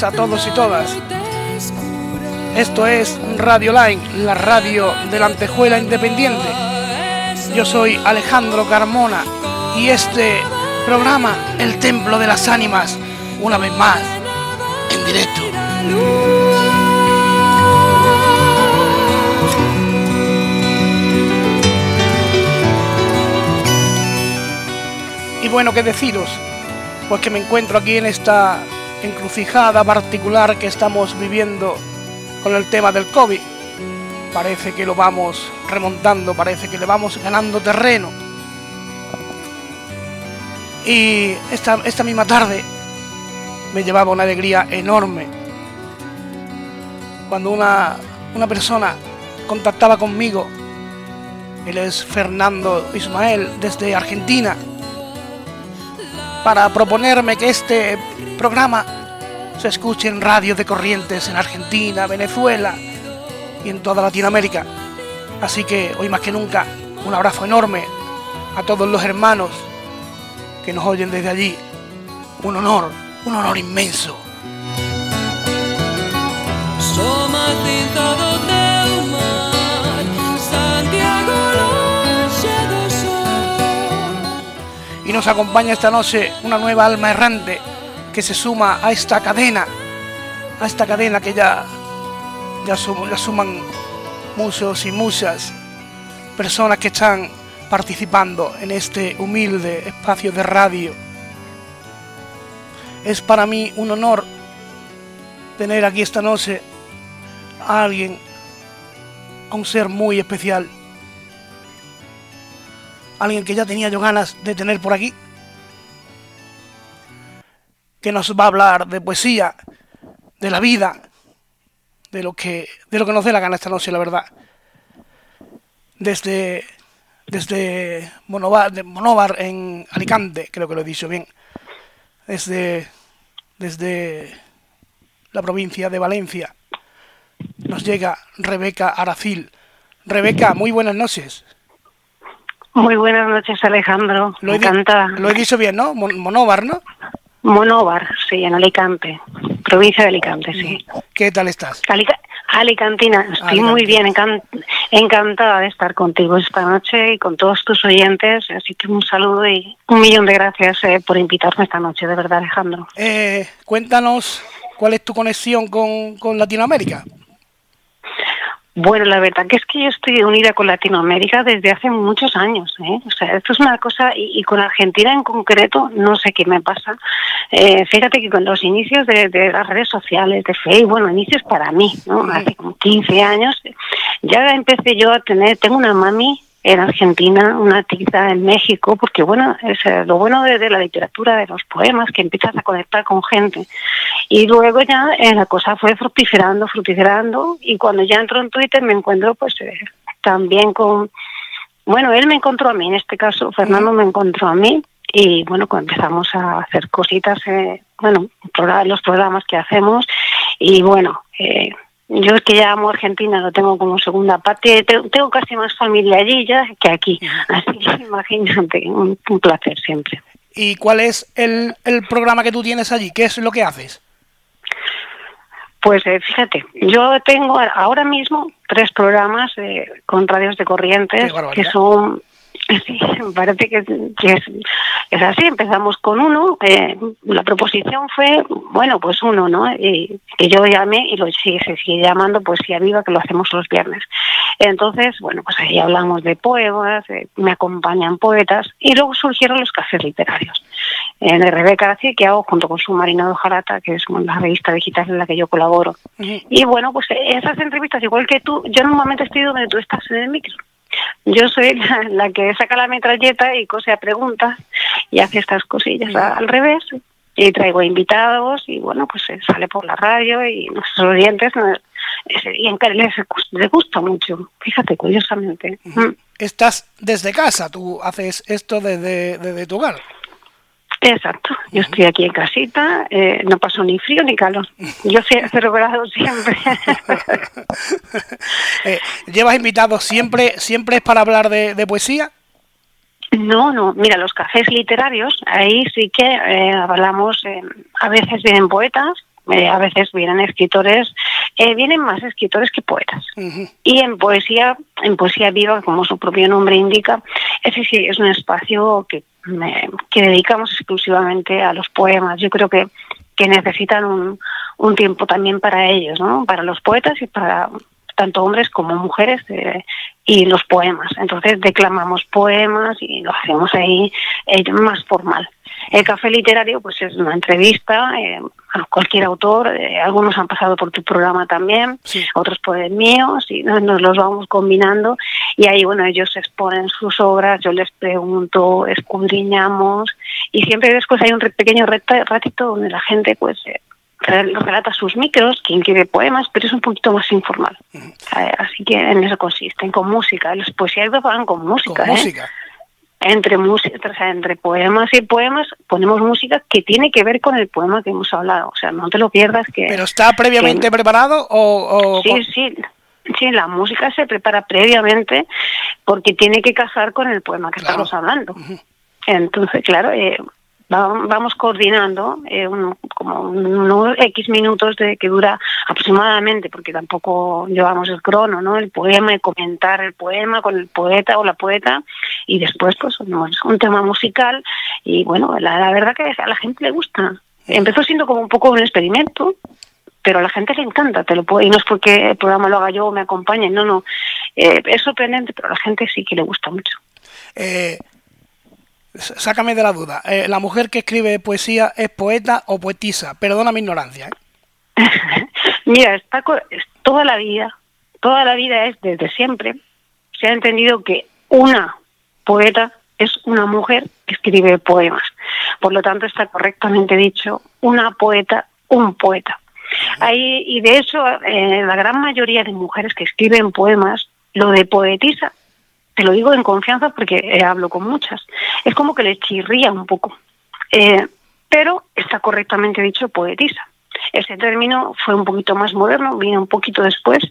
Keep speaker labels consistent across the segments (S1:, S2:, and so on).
S1: a todos y todas. Esto es Radio Line, la radio de la Antejuela Independiente. Yo soy Alejandro Carmona y este programa, El Templo de las Ánimas, una vez más, en directo. Y bueno, ¿qué deciros? Pues que me encuentro aquí en esta encrucijada particular que estamos viviendo con el tema del COVID. Parece que lo vamos remontando, parece que le vamos ganando terreno. Y esta, esta misma tarde me llevaba una alegría enorme cuando una, una persona contactaba conmigo. Él es Fernando Ismael desde Argentina para proponerme que este programa se escuche en radios de corrientes en Argentina, Venezuela y en toda Latinoamérica. Así que hoy más que nunca, un abrazo enorme a todos los hermanos que nos oyen desde allí. Un honor, un honor inmenso. Y nos acompaña esta noche una nueva alma errante que se suma a esta cadena, a esta cadena que ya, ya, suman muchos y muchas personas que están participando en este humilde espacio de radio. Es para mí un honor tener aquí esta noche a alguien, a un ser muy especial alguien que ya tenía yo ganas de tener por aquí, que nos va a hablar de poesía, de la vida, de lo que, de lo que nos dé la gana esta noche, la verdad. Desde, desde Monóvar, de en Alicante, creo que lo he dicho bien. Desde, desde la provincia de Valencia nos llega Rebeca Aracil. Rebeca, muy buenas noches.
S2: Muy buenas noches, Alejandro. Lo Encantada.
S1: Lo he dicho bien, ¿no? Monóvar, ¿no?
S2: Monóvar, sí, en Alicante. Provincia de Alicante, sí.
S1: ¿Qué tal estás?
S2: Alicantina, estoy muy bien, encantada de estar contigo esta noche y con todos tus oyentes. Así que un saludo y un millón de gracias eh, por invitarme esta noche, de verdad, Alejandro.
S1: Eh, cuéntanos cuál es tu conexión con, con Latinoamérica.
S2: Bueno, la verdad que es que yo estoy unida con Latinoamérica desde hace muchos años. ¿eh? O sea, esto es una cosa, y, con Argentina en concreto, no sé qué me pasa. Eh, fíjate que con los inicios de, las redes sociales, de Facebook, bueno, inicios para mí, ¿no? Hace como 15 años, ya empecé yo a tener, tengo una mami en Argentina, una tiza en México, porque bueno, es eh, lo bueno de, la literatura, de los poemas, que empiezas a conectar con gente. Y luego ya eh, la cosa fue fructiferando, fructiferando, y cuando ya entro en Twitter me encuentro pues eh, también con, bueno, él me encontró a mí, en este caso Fernando me encontró a mí, y bueno, pues empezamos a hacer cositas, bueno, los programas que hacemos, y bueno, eh, yo es que ya amo Argentina, lo tengo como segunda parte. Tengo casi más familia allí ya que aquí. Así que imagínate, un, placer siempre.
S1: ¿Y cuál es el, el programa que tú tienes allí? ¿Qué es lo que haces?
S2: Pues eh, fíjate, yo tengo ahora mismo tres programas eh, con radios de corrientes que son Sí, parece que, es, así. Empezamos con uno. Eh, la proposición fue, bueno, pues uno, ¿no? Y, que yo llamé y lo sigue, se sigue llamando Poesía Viva, que lo hacemos los viernes. Entonces, bueno, pues ahí hablamos de poemas, me acompañan poetas y luego surgieron los cafés literarios. En el Rebeca que hago junto con su Marina de Jarata, que es la revista digital en la que yo colaboro. Y bueno, pues esas entrevistas, igual que tú, yo normalmente estoy donde tú estás en el micro. Yo soy la, que saca la metralleta y cose a preguntas y hace estas cosillas al revés. Y traigo invitados y bueno, pues se sale por la radio y nuestros oyentes y les, les gusta mucho, fíjate, curiosamente.
S1: Estás desde casa, tú haces esto desde, desde tu hogar.
S2: Exacto, yo estoy aquí en casita, eh, no paso ni frío ni calor. Yo cero grados siempre.
S1: eh, ¿Llevas invitados siempre, siempre es para hablar de, poesía?
S2: No, no. Mira, los cafés literarios, ahí sí que eh, hablamos, eh, a veces vienen poetas, eh, a veces vienen escritores, eh, vienen más escritores que poetas. Y en poesía, en poesía viva, como su propio nombre indica, ese sí es un espacio que, que dedicamos exclusivamente a los poemas. Yo creo que, que necesitan un, un tiempo también para ellos, ¿no? Para los poetas y para tanto hombres como mujeres eh, y los poemas. Entonces declamamos poemas y lo hacemos ahí eh, más formal. El café literario pues es una entrevista eh, a cualquier autor, eh, algunos han pasado por tu programa también, otros por el mío, y nos, los vamos combinando y ahí bueno ellos exponen sus obras, yo les pregunto, escudriñamos y siempre después hay un pequeño ratito donde la gente pues eh, relata sus micros, quien quiere poemas, pero es un poquito más informal. Así que en eso consiste, con música. Los poesías van con música.
S1: Con música
S2: entre música, o sea, entre poemas y poemas ponemos música que tiene que ver con el poema que hemos hablado. O sea, no te lo pierdas que.
S1: ¿Pero está previamente preparado o,
S2: Sí, sí. Sí, la música se prepara previamente porque tiene que casar con el poema que estamos hablando. Entonces, claro, eh, vamos coordinando eh, como unos X minutos de que dura aproximadamente, porque tampoco llevamos el crono, ¿no? El poema y comentar el poema con el poeta o la poeta y después pues un tema musical y bueno, la, verdad que a la gente le gusta. Empezó siendo como un poco un experimento, pero a la gente le encanta, te lo puedo, y no es porque el programa lo haga yo o me acompañe, no, no, eh, es sorprendente, pero a la gente sí que le gusta mucho.
S1: Eh, sácame de la duda. Eh, ¿La mujer que escribe poesía es poeta o poetisa? Perdona mi ignorancia.
S2: ¿eh? Mira, está toda la vida, toda la vida es desde siempre. Se ha entendido que una poeta es una mujer que escribe poemas. Por lo tanto, está correctamente dicho una poeta, un poeta. Ahí, y de hecho, eh, la gran mayoría de mujeres que escriben poemas, lo de poetisa te lo digo en confianza porque eh, hablo con muchas, es como que le chirría un poco. Eh, pero está correctamente dicho poetisa. Ese término fue un poquito más moderno, viene un poquito después.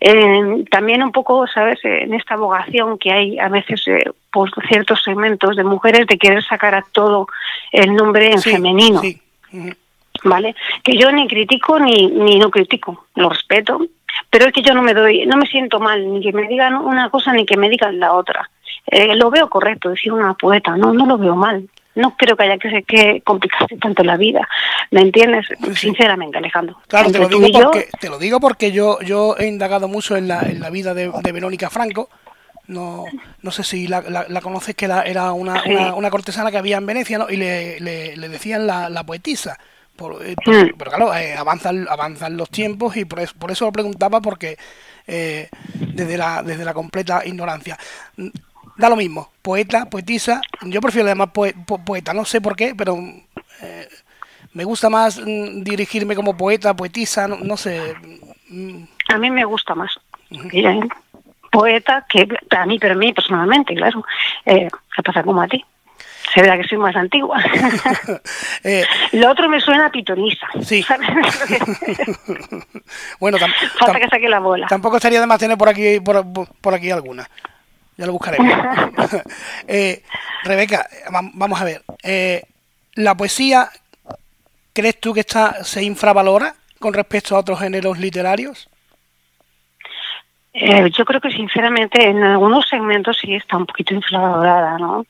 S2: Eh, también un poco, ¿sabes?, en esta abogación que hay a veces por ciertos segmentos de mujeres de querer sacar a todo el nombre en femenino. ¿Vale? Que yo ni critico ni, ni no critico, lo respeto, pero es que yo no me doy, no me siento mal, ni que me digan una cosa ni que me digan la otra. Eh, lo veo correcto, decir una poeta, no, no lo veo mal. No creo que haya que, que complicarse tanto la vida, ¿me entiendes? Sinceramente, Alejandro.
S1: Claro, te lo, digo porque, te lo digo porque yo, yo he indagado mucho en la, en la vida de, Verónica Franco, no, no sé si la, la, conoces, que era una, una, cortesana que había en Venecia ¿no? y le, le, le decían la, la poetisa. Eh, hmm. pero claro, eh, avanzan, avanzan los tiempos y por eso, por eso lo preguntaba porque eh, desde, la, desde la completa ignorancia. Da lo mismo, poeta, poetisa, yo prefiero llamar poeta, no sé por qué, pero me gusta más mm, dirigirme como poeta, poetisa, no, sé.
S2: Mm. A mí me gusta más. Poeta que a mí, pero a mí personalmente, claro. Eh, pasa como a ti se verá que soy más antigua. eh, Lo otro me suena a pitonisa.
S1: Sí. bueno,
S2: falta que saque la bola.
S1: Tampoco estaría de más tener por aquí por, por aquí alguna. Ya lo buscaré. eh, Rebeca, vamos a ver. Eh, la poesía, ¿crees tú que está se infravalora con respecto a otros géneros literarios?
S2: Eh, yo creo que sinceramente en algunos segmentos sí está un poquito infravalorada, ¿no?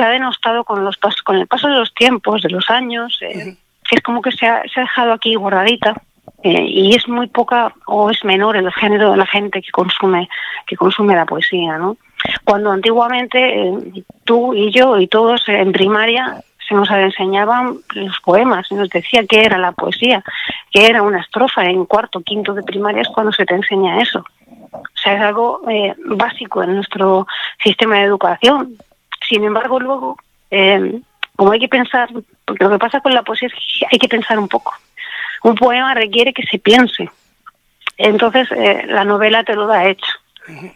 S2: Se ha denostado con los con el paso de los tiempos, de los años, eh, que es como que se ha, se ha dejado aquí guardadita eh, y es muy poca o es menor el género de la gente que consume que consume la poesía, ¿no? Cuando antiguamente tú y yo y todos en primaria se nos enseñaban los poemas, se nos decía qué era la poesía, qué era una estrofa en cuarto, quinto de primaria es cuando se te enseña eso. O sea, es algo eh, básico en nuestro sistema de educación. Sin embargo, luego, eh, como hay que pensar, porque lo que pasa con la poesía es que hay que pensar un poco. Un poema requiere que se piense. Entonces, eh, la novela te lo da hecho.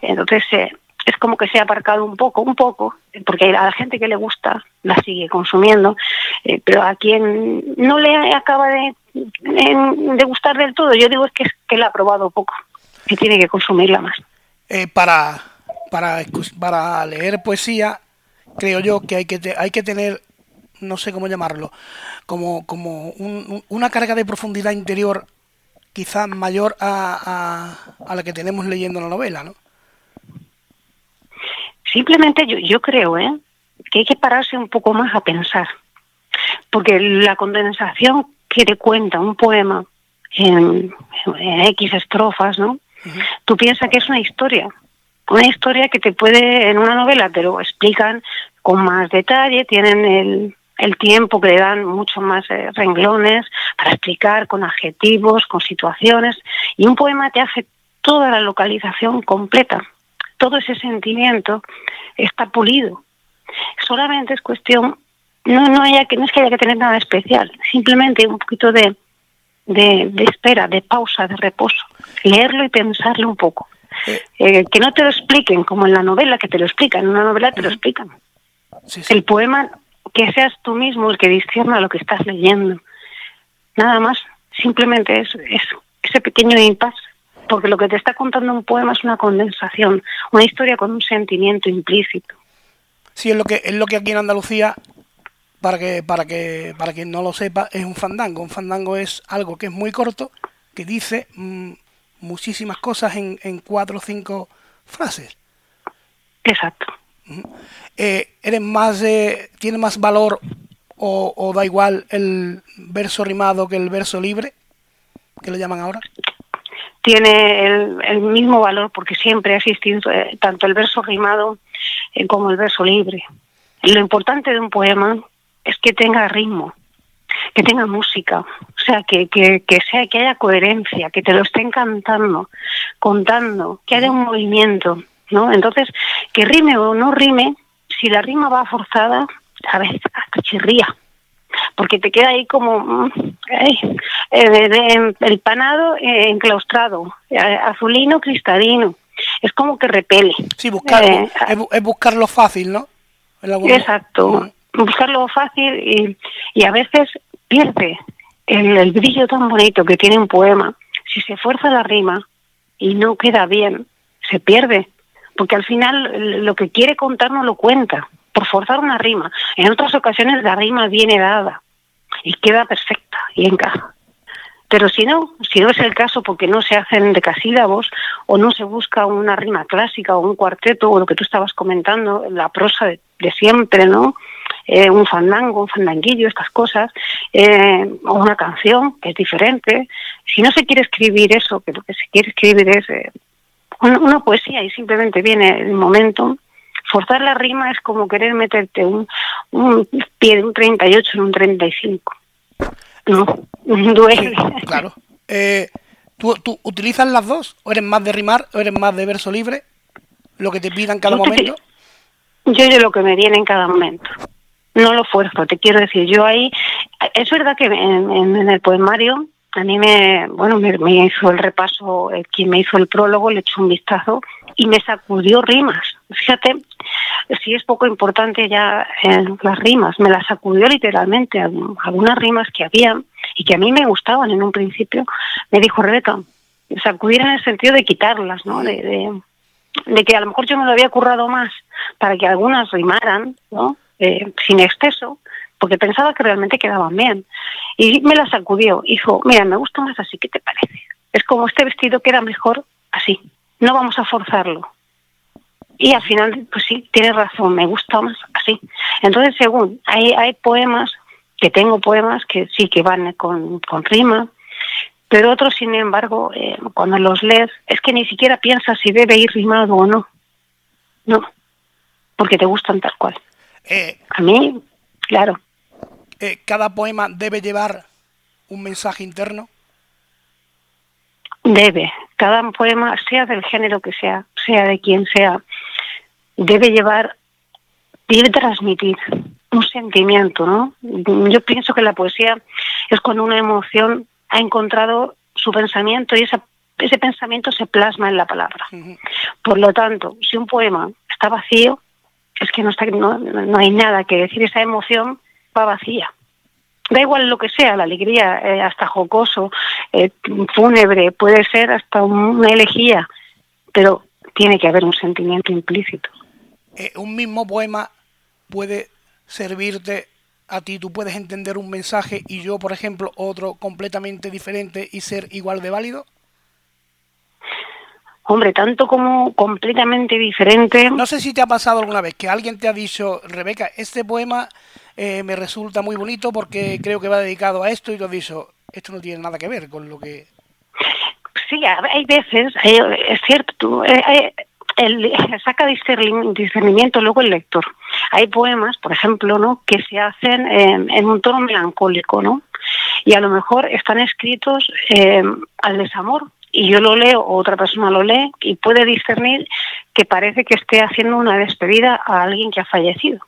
S2: Entonces, es como que se ha aparcado un poco, un poco, porque a la gente que le gusta la sigue consumiendo, pero a quien no le acaba de, de, gustar del todo, yo digo es que, es que la ha probado poco y tiene que consumirla más.
S1: Eh, para, para, para leer poesía, creo yo que hay que, hay que tener, no sé cómo llamarlo, como, como una carga de profundidad interior quizás mayor a, a, la que tenemos leyendo la novela, ¿no?
S2: Simplemente yo, yo creo ¿eh? que hay que pararse un poco más a pensar, porque la condensación que te cuenta un poema en, X estrofas, ¿no? Tú piensas que es una historia, una historia que te puede, en una novela te lo explican con más detalle, tienen el, el tiempo que le dan mucho más eh, renglones para explicar con adjetivos, con situaciones, y un poema te hace toda la localización completa. Todo ese sentimiento está pulido. Solamente es cuestión, no, no, haya que, no es que haya que tener nada especial, simplemente un poquito de, de, espera, de pausa, de reposo. Leerlo y pensarlo un poco. Eh, que no te lo expliquen como en la novela, que te lo explican. En una novela te lo explican. El poema que seas tú mismo el que discierna lo que estás leyendo. Nada más, simplemente es, es ese pequeño impasse, porque lo que te está contando un poema es una condensación, una historia con un sentimiento implícito.
S1: Sí, es lo que es lo que aquí en Andalucía para que para que para quien no lo sepa es un fandango. Un fandango es algo que es muy corto, que dice mm, muchísimas cosas en, en cuatro o cinco frases.
S2: Exacto.
S1: Eh, ¿Eres más, eh, tiene más valor o, da igual el verso rimado que el verso libre, que lo llaman ahora?
S2: Tiene el, mismo valor porque siempre ha existido eh, tanto el verso rimado como el verso libre. Lo importante de un poema es que tenga ritmo, que tenga música, o sea, que, que, que, sea, que haya coherencia, que te lo estén cantando, contando, que haya un movimiento. ¿no? Entonces, que rime o no rime, si la rima va forzada, a veces hasta chirría, porque te queda ahí como mm, eh, el panado eh, enclaustrado, eh, azulino cristalino. Es como que repele.
S1: Sí, buscar, es, buscar lo fácil, ¿no?
S2: Exacto, buscar lo fácil y, y a veces pierde el, brillo tan bonito que tiene un poema. Si se fuerza la rima y no queda bien, se pierde porque al final lo que quiere contar no lo cuenta, por forzar una rima. En otras ocasiones la rima viene dada y queda perfecta y encaja. Pero si no, si no es el caso porque no se hacen decasílabos o no se busca una rima clásica o un cuarteto o lo que tú estabas comentando, la prosa de, siempre, ¿no? Eh, un fandango, un fandanguillo, estas cosas, eh, o una canción que es diferente. Si no se quiere escribir eso, que lo que se quiere escribir es eh, una, poesía y simplemente viene el momento. Forzar la rima es como querer meterte un, un pie de un 38 en un 35. No, duele.
S1: claro. Eh, ¿tú, ¿Tú utilizas las dos? ¿O eres más de rimar o eres más de verso libre? Lo que te pida en cada momento.
S2: Yo, yo lo que me viene en cada momento. No lo fuerzo, te quiero decir. Yo ahí. Es verdad que en, en el poemario a mí me, bueno, me, hizo el repaso, eh, quien me hizo el prólogo, le echó un vistazo y me sacudió rimas. Fíjate, si es poco importante ya eh, las rimas, me las sacudió literalmente, algunas rimas que había y que a mí me gustaban en un principio, me dijo Rebeca, sacudir en el sentido de quitarlas, ¿no? De, de, de, que a lo mejor yo me lo había currado más para que algunas rimaran, ¿no? Eh, sin exceso, porque pensaba que realmente quedaban bien. Y me la sacudió, dijo, mira, me gusta más así, ¿qué te parece? Es como este vestido queda mejor así, no vamos a forzarlo. Y al final, pues sí, tienes razón, me gusta más así. Entonces, según, hay, hay poemas, que tengo poemas que sí que van con, con rima, pero otros, sin embargo, eh, cuando los lees, es que ni siquiera piensas si debe ir rimado o no. No, porque te gustan tal cual. Eh, a mí, claro.
S1: Eh, cada poema debe llevar un mensaje interno?
S2: Debe. Cada poema, sea del género que sea, sea de quien sea, debe llevar, debe transmitir un sentimiento, ¿no? Yo pienso que la poesía es cuando una emoción ha encontrado su pensamiento y ese pensamiento se plasma en la palabra. Por lo tanto, si un poema está vacío, es que no, está, no, no hay nada que decir. Esa emoción va vacía. Da igual lo que sea, la alegría, eh, hasta jocoso, eh, fúnebre, puede ser hasta una elegía, pero tiene que haber un sentimiento implícito.
S1: Eh, un mismo poema puede servirte a ti, tú puedes entender un mensaje y yo, por ejemplo, otro completamente diferente y ser igual de válido?
S2: Hombre, tanto como completamente diferente.
S1: No sé si te ha pasado alguna vez que alguien te ha dicho, Rebeca, este poema eh, me resulta muy bonito porque creo que va dedicado a esto y tú has dicho, esto no tiene nada que ver con lo que...
S2: Sí, hay veces, es cierto, eh, el, saca discernimiento luego el lector. Hay poemas, por ejemplo, ¿no? que se hacen en, un tono melancólico, ¿no? Y a lo mejor están escritos eh, al desamor, y yo lo leo o otra persona lo lee y puede discernir que parece que esté haciendo una despedida a alguien que ha fallecido.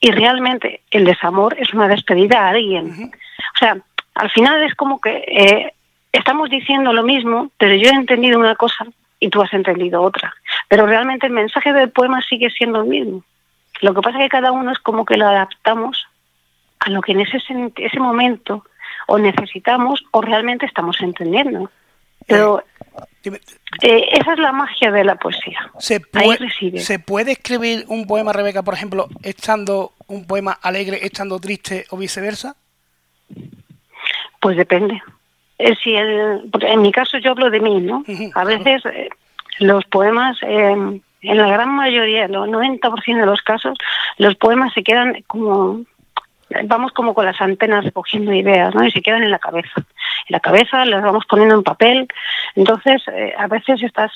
S2: Y realmente el desamor es una despedida a alguien. O sea, al final es como que eh, estamos diciendo lo mismo, pero yo he entendido una cosa y tú has entendido otra. Pero realmente el mensaje del poema sigue siendo el mismo. Lo que pasa es que cada uno es como que lo adaptamos a lo que en ese, ese momento o necesitamos o realmente estamos entendiendo. Pero eh, esa es la magia de la poesía.
S1: ¿Se puede, ¿Se puede escribir un poema, Rebeca, por ejemplo, estando un poema alegre, estando triste o viceversa?
S2: Pues depende. Eh, si el, en mi caso yo hablo de mí, ¿no? A veces eh, los poemas, en la gran mayoría, el 90% de los casos, los poemas se quedan como vamos como con las antenas recogiendo ideas, ¿no? Y se quedan en la cabeza. En la cabeza las vamos poniendo en papel. Entonces, eh, a veces estás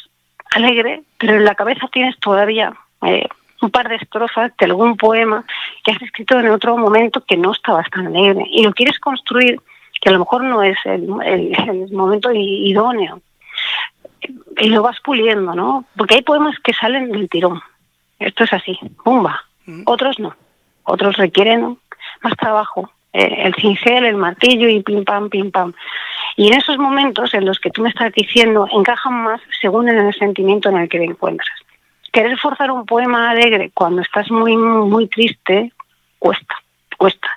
S2: alegre, pero en la cabeza tienes todavía eh, un par de estrofas de algún poema que has escrito en otro momento que no estabas tan alegre. Y lo quieres construir, que a lo mejor no es el, el momento idóneo. Y lo vas puliendo, ¿no? Porque hay poemas que salen del tirón. Esto es así, ¡pumba! Mm. Otros no. Otros requieren más trabajo, eh, el cincel, el martillo y pim pam, pim pam. Y en esos momentos en los que tú me estás diciendo encajan más según en el sentimiento en el que te encuentras. Querer forzar un poema alegre cuando estás muy, muy triste, cuesta, cuesta.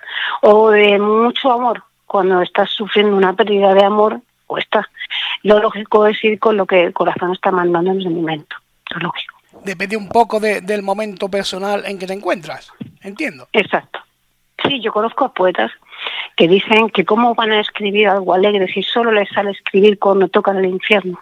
S2: O de mucho amor, cuando estás sufriendo una pérdida de amor, cuesta. Lo lógico es ir con lo que el corazón está mandando en ese momento. Lo lógico.
S1: Depende un poco del momento personal en que te encuentras, entiendo.
S2: Exacto. Sí, yo conozco a poetas que dicen que cómo van a escribir algo alegre si solo les sale escribir cuando tocan el infierno.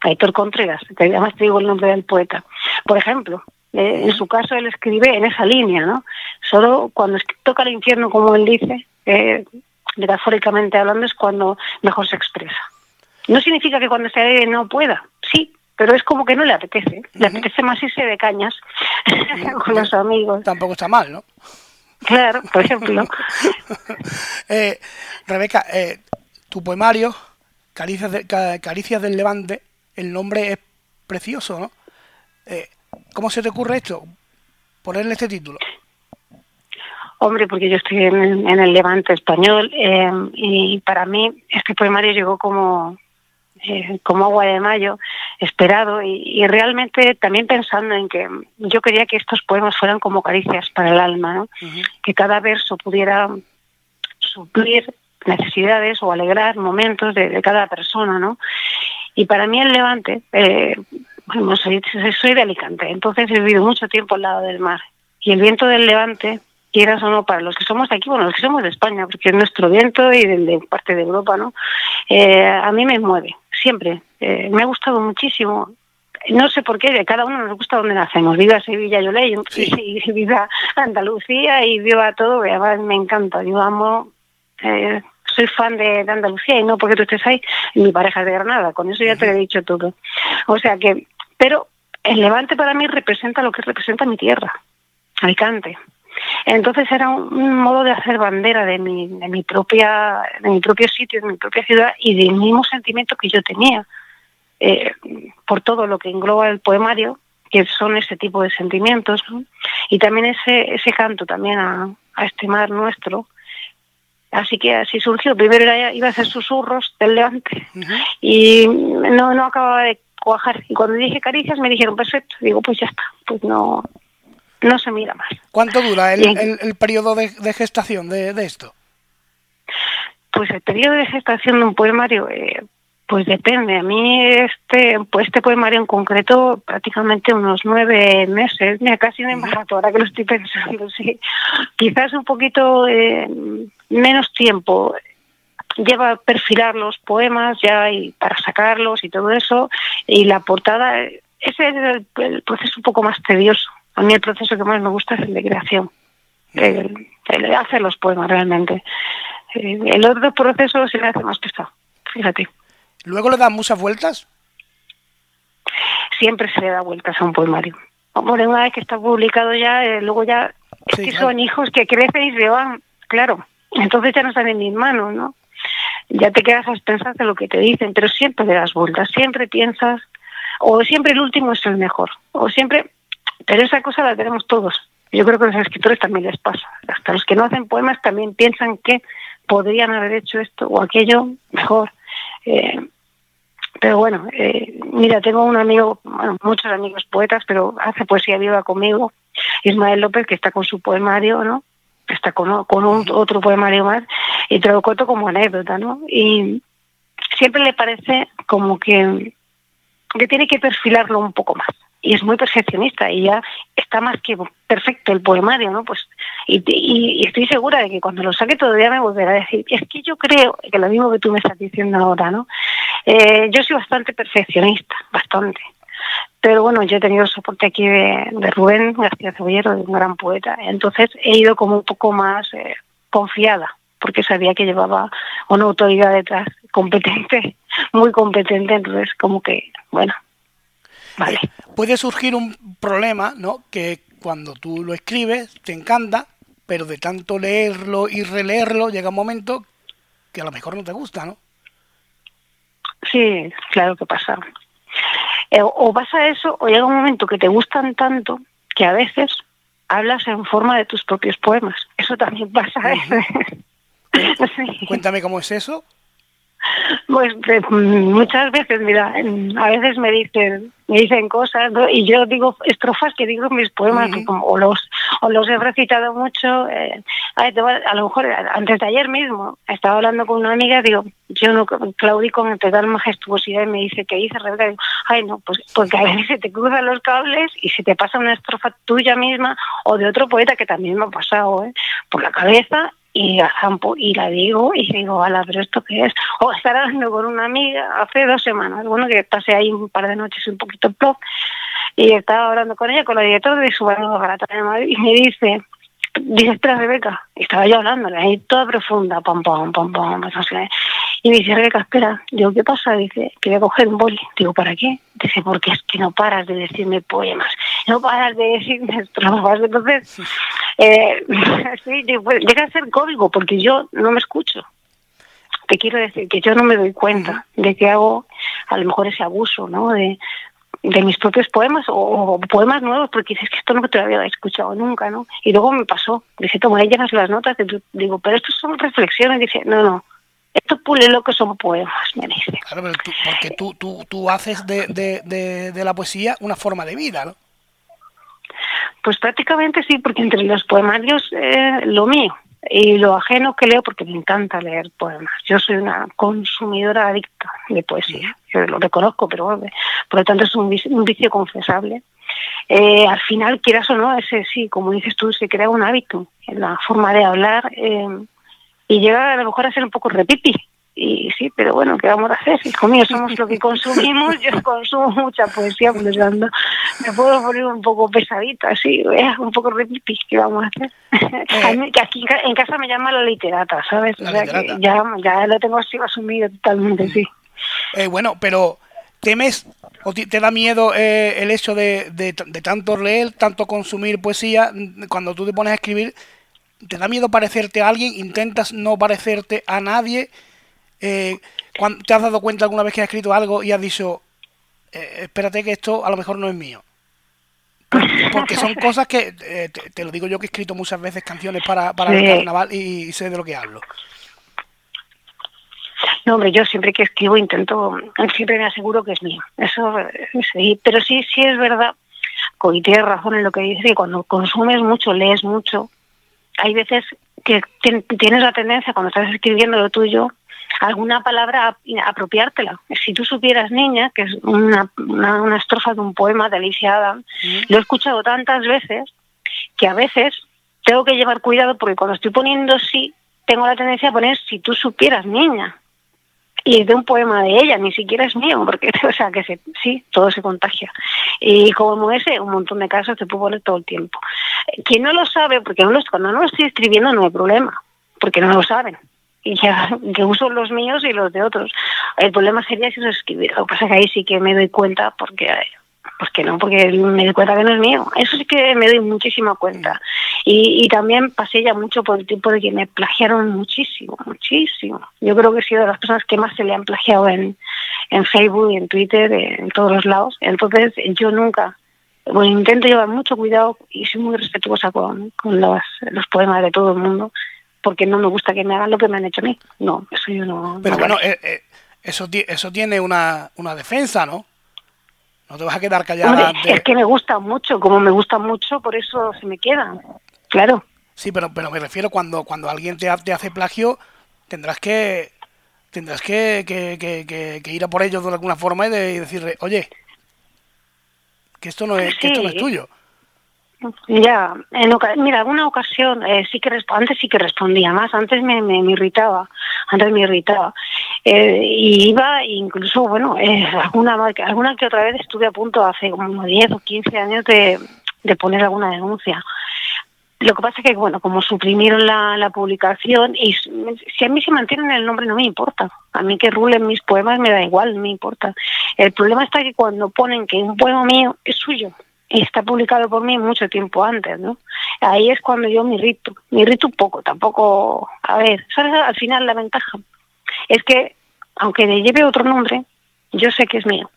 S2: Aitor Contreras, que además te digo el nombre del poeta. Por ejemplo, eh, en su caso él escribe en esa línea, ¿no? Solo cuando toca el infierno, como él dice, eh, metafóricamente hablando, es cuando mejor se expresa. No significa que cuando se alegre no pueda, sí, pero es como que no le apetece. Le apetece más irse de cañas con los amigos.
S1: Tampoco está mal, ¿no?
S2: Claro, por ejemplo.
S1: eh, Rebeca, eh, tu poemario, Caricias, de, Caricias del Levante, el nombre es precioso, ¿no? Eh, ¿Cómo se te ocurre esto? Ponerle este título.
S2: Hombre, porque yo estoy en, en el Levante español eh, y para mí este poemario llegó como, eh, como agua de mayo, esperado y, realmente también pensando en que yo quería que estos poemas fueran como caricias para el alma, ¿no? que cada verso pudiera suplir necesidades o alegrar momentos de, cada persona, ¿no? Y para mí el Levante, eh, bueno, soy, soy de Alicante, entonces he vivido mucho tiempo al lado del mar y el viento del Levante quieras o no, para los que somos aquí, bueno, los que somos de España, porque es nuestro viento y de, parte de Europa, ¿no? Eh, a mí me mueve, siempre. Eh, me ha gustado muchísimo. No sé por qué, de cada uno nos gusta donde nacemos. Viva Sevilla, yo leí, y, viva Andalucía y viva todo, además me encanta. Yo amo, eh, soy fan de, Andalucía y no porque tú estés ahí, mi pareja es de Granada, con eso ya te he dicho todo. O sea que, pero el Levante para mí representa lo que representa mi tierra, Alicante. Entonces era un, modo de hacer bandera de mi, de mi propia, de mi propio sitio, de mi propia ciudad y del mismo sentimiento que yo tenía eh, por todo lo que engloba el poemario, que son ese tipo de sentimientos, y también ese, ese canto también a, este mar nuestro. Así que así surgió. Primero era, iba a hacer susurros del levante y no, no acababa de cuajar. Y cuando dije caricias me dijeron, perfecto. Digo, pues ya está. Pues no, no se mira más.
S1: ¿Cuánto dura el, el, periodo de, gestación de, esto?
S2: Pues el periodo de gestación de un poemario, eh, Pues depende. A mí este, pues este poemario en concreto prácticamente unos nueve meses, mira, casi un embarazo, ahora que lo estoy pensando, sí. Quizás un poquito eh, menos tiempo lleva a perfilar los poemas ya y para sacarlos y todo eso y la portada ese es el, proceso un poco más tedioso a mí el proceso que más me gusta es el de creación el, de hacer los poemas realmente. Eh, el otro proceso se me hace más pesado fíjate.
S1: Luego le dan muchas vueltas
S2: siempre se le da vueltas a un poemario. Hombre, una vez que está publicado ya eh, luego ya es que son hijos que crecen y se van claro. Entonces ya no están en mis manos no ya te quedas a pensar de lo que te dicen, pero siempre le das vueltas, siempre piensas, o siempre el último es el mejor, o siempre, pero esa cosa la tenemos todos. Yo creo que a los escritores también les pasa. Hasta los que no hacen poemas también piensan que podrían haber hecho esto o aquello mejor. Eh, pero bueno, eh, mira, tengo un amigo, bueno, muchos amigos poetas, pero hace poesía viva conmigo, Ismael López, que está con su poemario, ¿no? está con, con un, otro poemario más, y te lo cuento como anécdota, ¿no? Y siempre le parece como que, que tiene que perfilarlo un poco más. Y es muy perfeccionista y ya está más que perfecto el poemario, ¿no? Pues y, y, estoy segura de que cuando lo saque todavía me volverá a decir, es que yo creo que lo mismo que tú me estás diciendo ahora, ¿no? Eh, yo soy bastante perfeccionista, bastante. Pero bueno, yo he tenido soporte aquí de, Rubén García Cebollero, de un gran poeta. Entonces he ido como un poco más eh, confiada, porque sabía que llevaba una autoridad detrás competente, muy competente. Entonces, como que, bueno, vale.
S1: Puede surgir un problema, ¿no? Que cuando tú lo escribes te encanta, pero de tanto leerlo y releerlo llega un momento que a lo mejor no te gusta, ¿no?
S2: Sí, claro que pasa. Eh, o pasa eso, o llega un momento que te gustan tanto que a veces hablas en forma de tus propios poemas. Eso también pasa.
S1: Cuéntame cómo es eso.
S2: Pues muchas veces, mira, a veces me dicen, me dicen cosas y yo digo estrofas que digo en mis poemas o los o los he recitado mucho. Eh, a, lo mejor antes de ayer mismo estaba hablando con una amiga, digo, yo no claudí con total majestuosidad y me dice, ¿qué dice Rebeca? Digo, ay no, pues porque a veces se te cruzan los cables y se te pasa una estrofa tuya misma o de otro poeta que también me ha pasado ¿eh? por la cabeza y a campo y la digo y digo, ala, pero esto qué es. O estar hablando con una amiga hace dos semanas, bueno, que pasé ahí un par de noches un poquito plop, y estaba hablando con ella, con la directora de su barrio de Madrid, y me dice, dice, espera Rebeca, y estaba yo hablándole ahí toda profunda, pam, pam, pam, pam, sé. Y me dice, Rebeca, espera, digo, ¿qué pasa? Dice, que voy a coger un boli. Digo, ¿para qué? Dice, porque es que no paras de decirme poemas, no paras de decirme estrofas. Entonces, eh, sí, llega a ser código, porque yo no me escucho. Te quiero decir que yo no me doy cuenta de que hago a lo mejor ese abuso, ¿no? De, de mis propios poemas o, poemas nuevos, porque dices que esto no te lo había escuchado nunca, ¿no? Y luego me pasó, dice, toma, ahí llenas las notas, y digo, pero esto son reflexiones, dice, no, no, esto pule lo que son poemas, me dice.
S1: Claro, pero tú, porque tú, tú, tú haces de, de, de, la poesía una forma de vida, ¿no?
S2: Pues prácticamente sí, porque entre los poemarios, eh, lo mío, y lo ajeno que leo porque me encanta leer poemas. Yo soy una consumidora adicta de poesía, yo lo reconozco, pero por lo tanto es un vicio, confesable. Eh, al final, quieras o no, ese sí, como dices tú, se crea un hábito en la forma de hablar eh, y llega a lo mejor a ser un poco repipi, y sí, pero bueno, ¿qué vamos a hacer? Hijo mío, somos lo que consumimos, yo consumo mucha poesía, por lo me puedo poner un poco pesadita, así, un poco repipi, ¿qué vamos a hacer? Eh. que aquí en casa me llama la literata, ¿sabes? o sea, que ya, ya lo tengo así asumido totalmente, sí.
S1: Eh, bueno, pero ¿temes o te, da miedo eh, el hecho de, de, de tanto leer, tanto consumir poesía, cuando tú te pones a escribir, ¿te da miedo parecerte a alguien? ¿Intentas no parecerte a nadie? Eh, ¿te has dado cuenta alguna vez que has escrito algo y has dicho, eh, espérate que esto a lo mejor no es mío? Porque son cosas que, eh, te, lo digo yo que he escrito muchas veces canciones para, para el carnaval y, sé de lo que hablo.
S2: No, hombre, yo siempre que escribo intento, siempre me aseguro que es mío. Eso sí, pero sí, sí es verdad, y tienes razón en lo que dices, que cuando consumes mucho, lees mucho, hay veces que tienes la tendencia, cuando estás escribiendo lo tuyo, alguna palabra apropiártela. Si tú supieras niña, que es una, una, estrofa de un poema de Alicia Adam, lo he escuchado tantas veces que a veces tengo que llevar cuidado porque cuando estoy poniendo sí, tengo la tendencia a poner si tú supieras niña. Y es de un poema de ella, ni siquiera es mío, porque, o sea, que sí, todo se contagia. Y como ese, un montón de casos te puedo poner todo el tiempo. Quien no lo sabe, porque no cuando no lo estoy escribiendo no hay problema, porque no lo saben. Y ya, que uso los míos y los de otros. El problema sería si los escribiera. Lo que pasa es que ahí sí que me doy cuenta porque pues que no, porque me doy cuenta que no es mío. Eso sí que me doy muchísima cuenta. Y, y también pasé ya mucho por el tiempo de que me plagiaron muchísimo, muchísimo. Yo creo que he sido de las personas que más se le han plagiado en, en Facebook, en Twitter, en todos los lados. Entonces yo nunca, bueno, intento llevar mucho cuidado y soy muy respetuosa con, con los, los poemas de todo el mundo, porque no me gusta que me hagan lo que me han hecho a mí. No, eso yo no.
S1: Pero bueno, eh, eh, eso, eso tiene una, una defensa, ¿no? No te vas a quedar callada.
S2: Es que me gusta mucho, como me gusta mucho, por eso se me quedan. Claro.
S1: Sí, pero, pero me refiero cuando, cuando alguien te, te hace plagio, tendrás que tendrás que, que, ir a por ellos de alguna forma y, de, decirle, oye, que esto no es, que esto no es tuyo.
S2: Ya, en mira, alguna ocasión eh, sí que antes sí que respondía más, antes me, irritaba, antes me irritaba. Eh, y iba incluso, bueno, eh, alguna, alguna que otra vez estuve a punto hace como 10 o 15 años de, de poner alguna denuncia. Lo que pasa es que, bueno, como suprimieron la, la publicación, y si a mí se mantienen el nombre no me importa. A mí que rulen mis poemas me da igual, no me importa. El problema está que cuando ponen que un poema mío es suyo, y está publicado por mí mucho tiempo antes, ¿no? Ahí es cuando yo me irrito, me irrito un poco, tampoco, a ver, ¿sabes? Al final la ventaja es que, aunque le lleve otro nombre, yo sé que es mío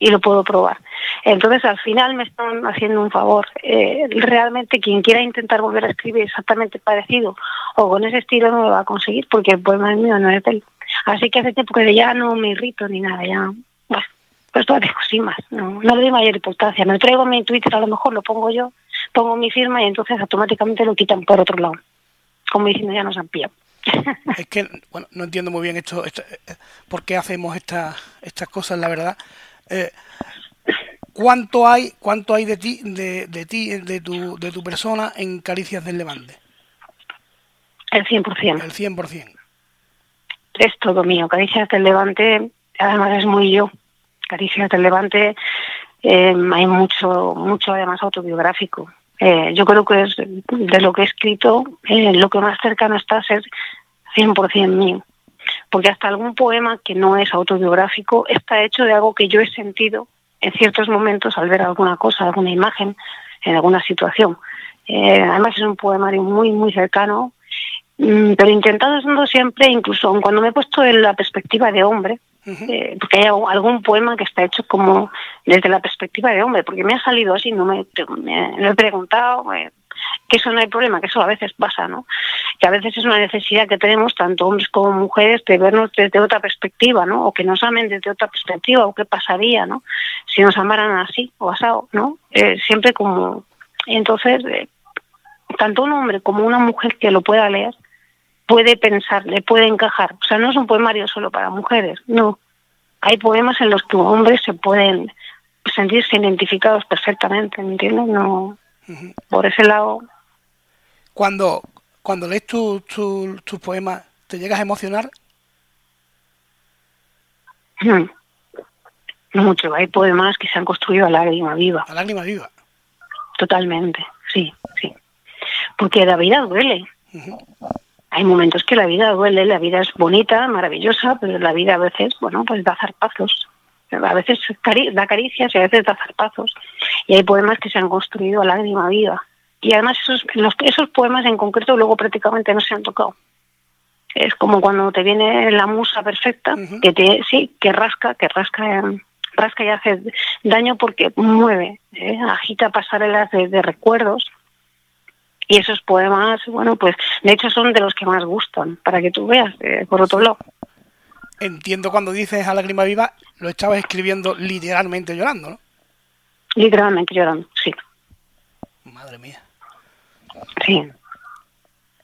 S2: y lo puedo probar. Entonces, al final me están haciendo un favor. Eh, realmente, quien quiera intentar volver a escribir exactamente parecido o con ese estilo no lo va a conseguir porque el poema es mío, no es de él. Así que hace tiempo que ya no me irrito ni nada, ya. Pues todo dejo sin más. No, no le doy mayor importancia. Me traigo mi Twitter, a lo mejor lo pongo yo, pongo mi firma y entonces automáticamente lo quitan por otro lado. Como diciendo, ya nos han pillado.
S1: es que, bueno, no entiendo muy bien esto, esto eh, por qué hacemos estas estas cosas, la verdad. Eh, ¿Cuánto hay cuánto hay de ti, de, de ti, de tu, de tu persona en Caricias del Levante?
S2: El 100%.
S1: El 100%.
S2: Es todo mío. Caricias del Levante, además es muy yo. Caricias del Levante, eh, hay mucho, mucho además autobiográfico. Eh, yo creo que es de lo que he escrito, eh, lo que más cercano está a ser 100% mío. Porque hasta algún poema que no es autobiográfico está hecho de algo que yo he sentido en ciertos momentos al ver alguna cosa, alguna imagen, en alguna situación. Eh, además es un poemario muy, muy cercano, mm, pero intentando siempre, incluso cuando me he puesto en la perspectiva de hombre, eh, porque hay algún poema que está hecho como desde la perspectiva de hombre, porque me ha salido así, no me, he preguntado, que eso no hay problema, que eso a veces pasa, ¿no? Que a veces es una necesidad que tenemos, tanto hombres como mujeres, de vernos desde otra perspectiva, ¿no? O que nos amen desde otra perspectiva, o qué pasaría, ¿no? Si nos amaran así o asado, ¿no? Eh, siempre como... Entonces, eh, tanto un hombre como una mujer que lo pueda leer, puede pensar, le puede encajar. O sea, no es un poemario solo para mujeres, no. Hay poemas en los que hombres se pueden sentirse identificados perfectamente, ¿me entiendes? No, por ese lado.
S1: Cuando, cuando lees tus tu, tu poemas, ¿te llegas a emocionar?
S2: Hmm. Mucho. Hay poemas que se han construido a lágrima viva.
S1: A lágrima viva.
S2: Totalmente, sí, sí. Porque la vida duele hay momentos que la vida duele, la vida es bonita, maravillosa, pero la vida a veces, bueno, pues da zarpazos. A veces da caricias y a veces da zarpazos. Y hay poemas que se han construido a lágrima viva. Y además esos, los, esos poemas en concreto luego prácticamente no se han tocado. Es como cuando te viene la musa perfecta, que te, sí, que rasca, que rasca, rasca y hace daño porque mueve, ¿eh? agita pasarelas de, de recuerdos y esos poemas, bueno, pues de hecho son de los que más gustan, para que tú veas, eh, por otro lado.
S1: Entiendo cuando dices a lágrima viva, lo estabas escribiendo literalmente llorando, ¿no?
S2: Literalmente llorando, sí.
S1: Madre mía.
S2: Sí.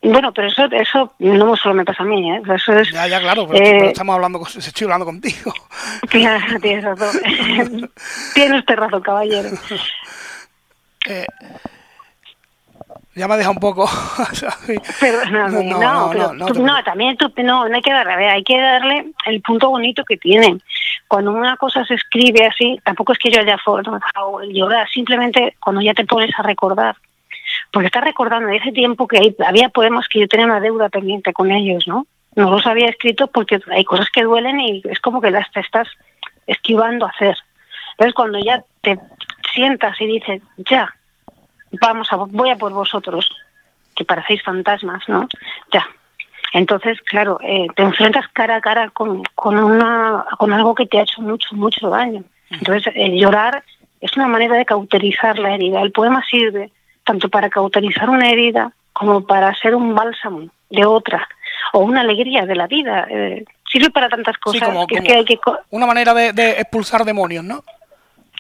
S2: Bueno, pero eso, eso no solo me pasa a mí, ¿eh? Eso es,
S1: ya, ya, claro, pero, estamos hablando, estoy hablando contigo.
S2: Claro, tienes razón. tienes usted razón, caballero.
S1: Eh, ya me ha dejado un poco.
S2: Perdóname, no, no, pero no, también tú, no, no hay que darle, hay que darle el punto bonito que tiene. Cuando una cosa se escribe así, tampoco es que yo haya forzado el llorar, simplemente cuando ya te pones a recordar. Porque estás recordando de ese tiempo que había poemas que yo tenía una deuda pendiente con ellos, ¿no? No los había escrito porque hay cosas que duelen y es como que las te estás esquivando a hacer. Entonces, cuando ya te sientas y dices, ya, vamos a, voy a por vosotros, que parecéis fantasmas, ¿no? Ya. Entonces, claro, eh, te enfrentas cara a cara con, con, una, con algo que te ha hecho mucho, mucho daño. Entonces, el llorar es una manera de cauterizar la herida. El poema sirve tanto para cauterizar una herida como para ser un bálsamo de otra o una alegría de la vida. Eh, sirve para tantas cosas. que, hay que...
S1: Una manera de, de expulsar demonios, ¿no?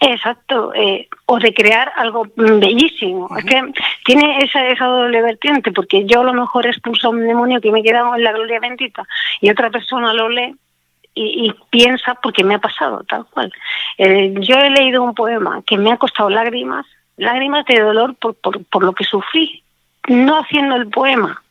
S2: Exacto, eh, o de crear algo bellísimo. Es que tiene esa, esa doble vertiente, porque yo a lo mejor expulso un demonio que me he quedado en la gloria bendita y otra persona lo lee y, piensa porque me ha pasado, tal cual. Eh, yo he leído un poema que me ha costado lágrimas, lágrimas de dolor por, por, por lo que sufrí, no haciendo el poema,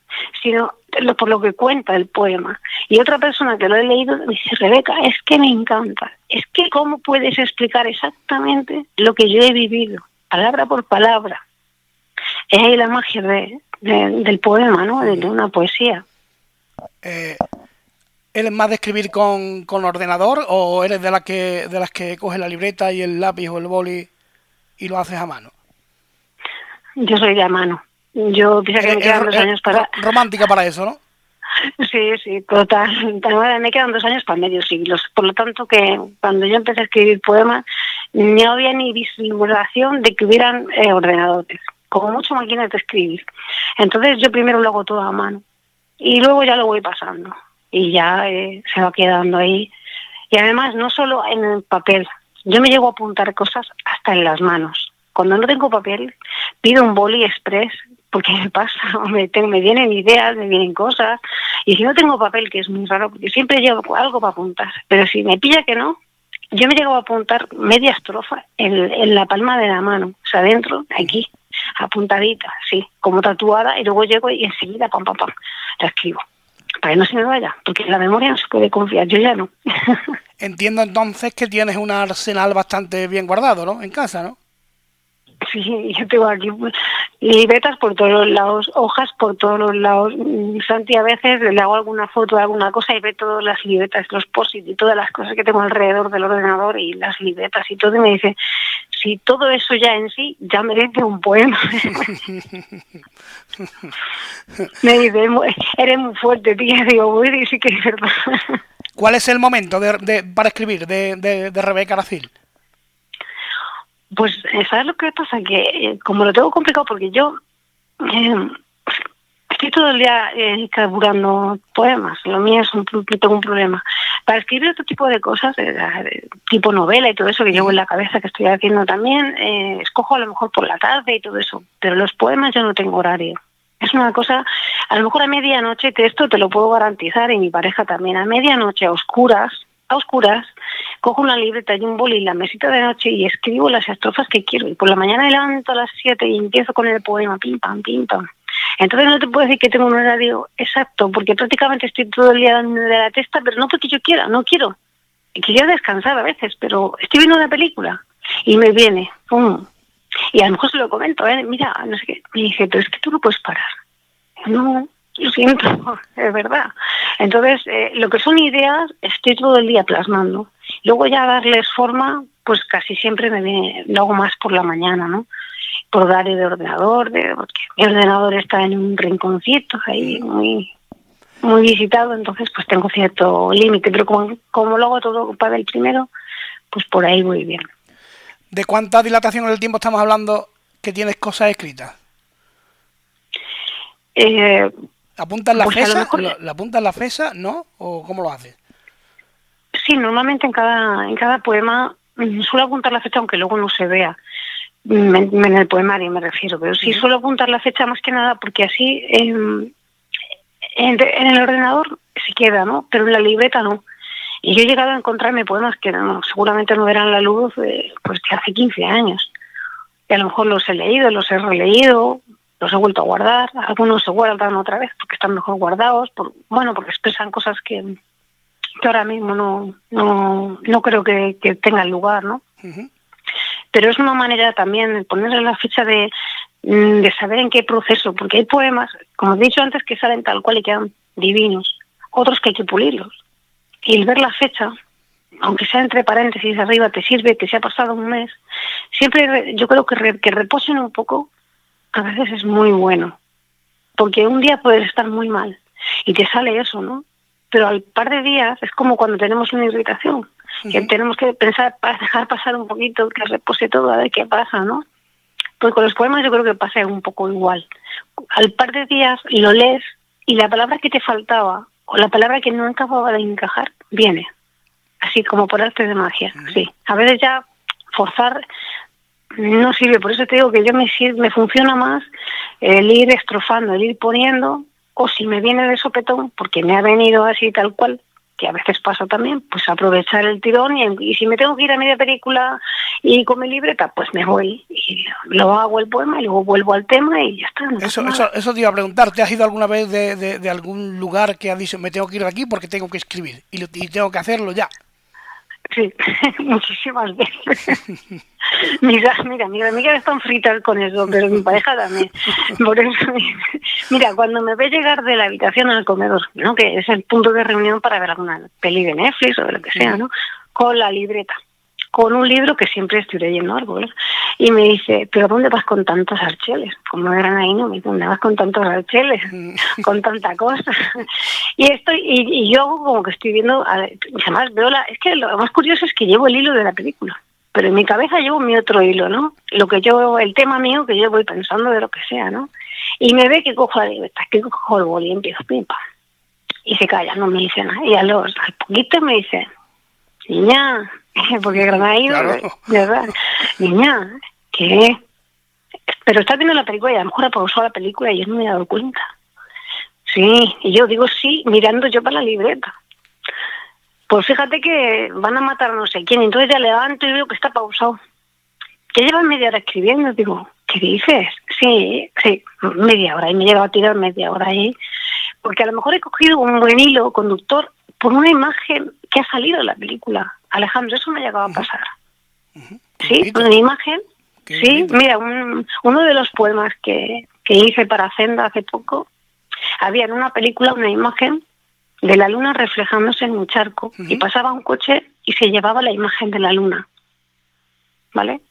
S2: sino por lo que cuenta el poema. Y otra persona que lo he leído dice, Rebeca, es que me encanta. Es que cómo puedes explicar exactamente lo que yo he vivido, palabra por palabra. Es ahí la magia de, del poema, ¿no? De, una poesía.
S1: Eh, ¿Eres más de escribir con, con ordenador o eres de, la que, de las que coge la libreta y el lápiz o el boli y lo haces a mano?
S2: Yo soy de a mano. Yo pienso que me quedan dos años para...
S1: Romántica para eso, ¿no?
S2: Sí, sí, total. Me quedan dos años para medio siglo. Por lo tanto, que cuando yo empecé a escribir poemas, no había ni vislumbración de que hubieran eh, ordenadores, como mucho máquinas de escribir. Entonces yo primero lo hago todo a mano y luego ya lo voy pasando y ya eh, se va quedando ahí. Y además, no solo en el papel, yo me llego a apuntar cosas hasta en las manos. Cuando no tengo papel, pido un boli express porque me pasa, me, me vienen ideas, me vienen cosas, y si no tengo papel, que es muy raro, porque siempre llevo algo para apuntar, pero si me pilla que no, yo me llego a apuntar media estrofa en, la palma de la mano, o sea, dentro, aquí, apuntadita, sí, como tatuada, y luego llego y enseguida, pam, pam, pam, la escribo. Para que no se me vaya, porque la memoria no se puede confiar, yo ya no.
S1: Entiendo entonces que tienes un arsenal bastante bien guardado, ¿no? En casa, ¿no?
S2: Sí, yo tengo aquí libretas por todos los lados, hojas por todos los lados. Mm, Santi a veces le hago alguna foto de alguna cosa y ve todas las libretas, los posit y todas las cosas que tengo alrededor del ordenador y las libretas y todo y me dice, si todo eso ya en sí ya merece un poema. me dice, eres muy fuerte, tía. Digo, voy sí que es verdad.
S1: ¿Cuál es el momento de, para escribir de, de, de Rebeca Aracil?
S2: Pues, ¿sabes lo que pasa? Que eh, como lo tengo complicado, porque yo eh, estoy todo el día eh, carburando poemas, lo mío es un, tengo un problema. Para escribir otro tipo de cosas, tipo novela y todo eso que llevo en la cabeza, que estoy haciendo también, escojo a lo mejor por la tarde y todo eso, pero los poemas yo no tengo horario. Es una cosa, a lo mejor a medianoche, esto te lo puedo garantizar y mi pareja también, a medianoche a oscuras, a oscuras, cojo una libreta y un boli en la mesita de noche y escribo las estrofas que quiero. Y por la mañana me levanto a las 7 y empiezo con el poema, pim, pam, pim, pam. Entonces no te puedo decir que tengo un horario exacto, porque prácticamente estoy todo el día de la testa, pero no porque yo quiera, no quiero. Quiero descansar a veces, pero estoy viendo una película y me viene, pum. Y a lo mejor se lo comento, ¿eh? mira, no sé qué. Me dice, pero es que tú no puedes parar. No, lo siento, es verdad. Entonces, eh, lo que son ideas, estoy todo el día plasmando. Luego ya darles forma, pues casi siempre me viene, lo hago más por la mañana, ¿no? Por horario de ordenador, de, porque mi ordenador está en un rinconcito ahí muy muy visitado, entonces pues tengo cierto límite, pero como, como lo hago todo para el primero, pues por ahí voy bien.
S1: ¿De cuánta dilatación en el tiempo estamos hablando que tienes cosas escritas?
S2: Eh,
S1: ¿Apuntas la pues fecha? ¿La apuntas la fecha, no? ¿O cómo lo haces?
S2: Sí, normalmente en cada, en cada poema mm, suelo apuntar la fecha aunque luego no se vea mm, en, el poemario me refiero, pero sí suelo apuntar la fecha más que nada porque así em, en, el ordenador se queda, ¿no? Pero en la libreta no. Y yo he llegado a encontrarme poemas que seguramente no verán la luz eh, pues de hace 15 años. Y a lo mejor los he leído, los he releído, los he vuelto a guardar. Algunos se guardan otra vez porque están mejor guardados. Por, bueno, porque expresan cosas que, que ahora mismo no, no, no creo que, que tengan lugar, ¿no? Pero es una manera también de ponerle la fecha de, mm, de saber en qué proceso, porque hay poemas, como he dicho antes, que salen tal cual y quedan divinos, otros que hay que pulirlos. Y el ver la fecha, aunque sea entre paréntesis arriba, te sirve que se ha pasado un mes, siempre yo creo que, que reposen un poco, a veces es muy bueno. Porque un día puedes estar muy mal y te sale eso, ¿no? Pero al par de días es como cuando tenemos una irritación, que tenemos que pensar, para dejar pasar un poquito, que repose todo, a ver qué pasa, ¿no? Pues con los poemas yo creo que pasa un poco igual. Al par de días lo lees y la palabra que te faltaba o la palabra que no acababa de encajar viene. Así como por arte de magia, sí. A veces ya forzar no sirve, por eso te digo que yo me, me funciona más el ir estrofando, el ir poniendo, o si me viene de sopetón, porque me ha venido así tal cual, que a veces pasa también, pues aprovechar el tirón y, si me tengo que ir a media película y con mi libreta, pues me voy y lo hago el poema y luego vuelvo al tema y ya está.
S1: eso, eso, eso, te iba a preguntar, ¿te has ido alguna vez de, de, algún lugar que ha dicho me tengo que ir de aquí porque tengo que escribir y, y tengo que hacerlo ya?
S2: Sí, muchísimas veces. mira, mira, mis amigas están fritas con eso, pero mi pareja también. Por eso, mira, cuando me ve llegar de la habitación al comedor, ¿no? que es el punto de reunión para ver alguna peli de Netflix o de lo que sea, ¿no? con la libreta con un libro que siempre estoy leyendo algo, Y me dice, ¿pero dónde vas con tantos archeles? Como eran ahí, ¿no? ¿Dónde vas con tantos archeles? Mm. con tanta cosa. y estoy, y, yo como que estoy viendo, además veo la, es que lo más curioso es que llevo el hilo de la película. Pero en mi cabeza llevo mi otro hilo, ¿no? Lo que yo, el tema mío que yo voy pensando de lo que sea, ¿no? Y me ve que cojo la libreta, que cojo el boli y empiezo, pim, Y se calla, no me dice nada. Y a los, al poquito me dice, niña, porque Granada ¿verdad? Niña, ¿qué? Pero está viendo la película y a lo mejor ha pausado la película y yo no me he dado cuenta. Sí, y yo digo sí, mirando yo para la libreta. Pues fíjate que van a matar a no sé quién, entonces ya levanto y veo que está pausado. Que llevan media hora escribiendo, digo, ¿qué dices? Sí, sí, media hora, y me he llegado a tirar media hora ahí, porque a lo mejor he cogido un buen hilo conductor por una imagen que ha salido de la película. Alejandro, eso me ha llegado a pasar. Sí, una imagen. Sí, mira, uno de los poemas que, que hice para Senda hace poco, había en una película una imagen de la luna reflejándose en un charco y pasaba un coche y se llevaba la imagen de la luna. ¿Vale?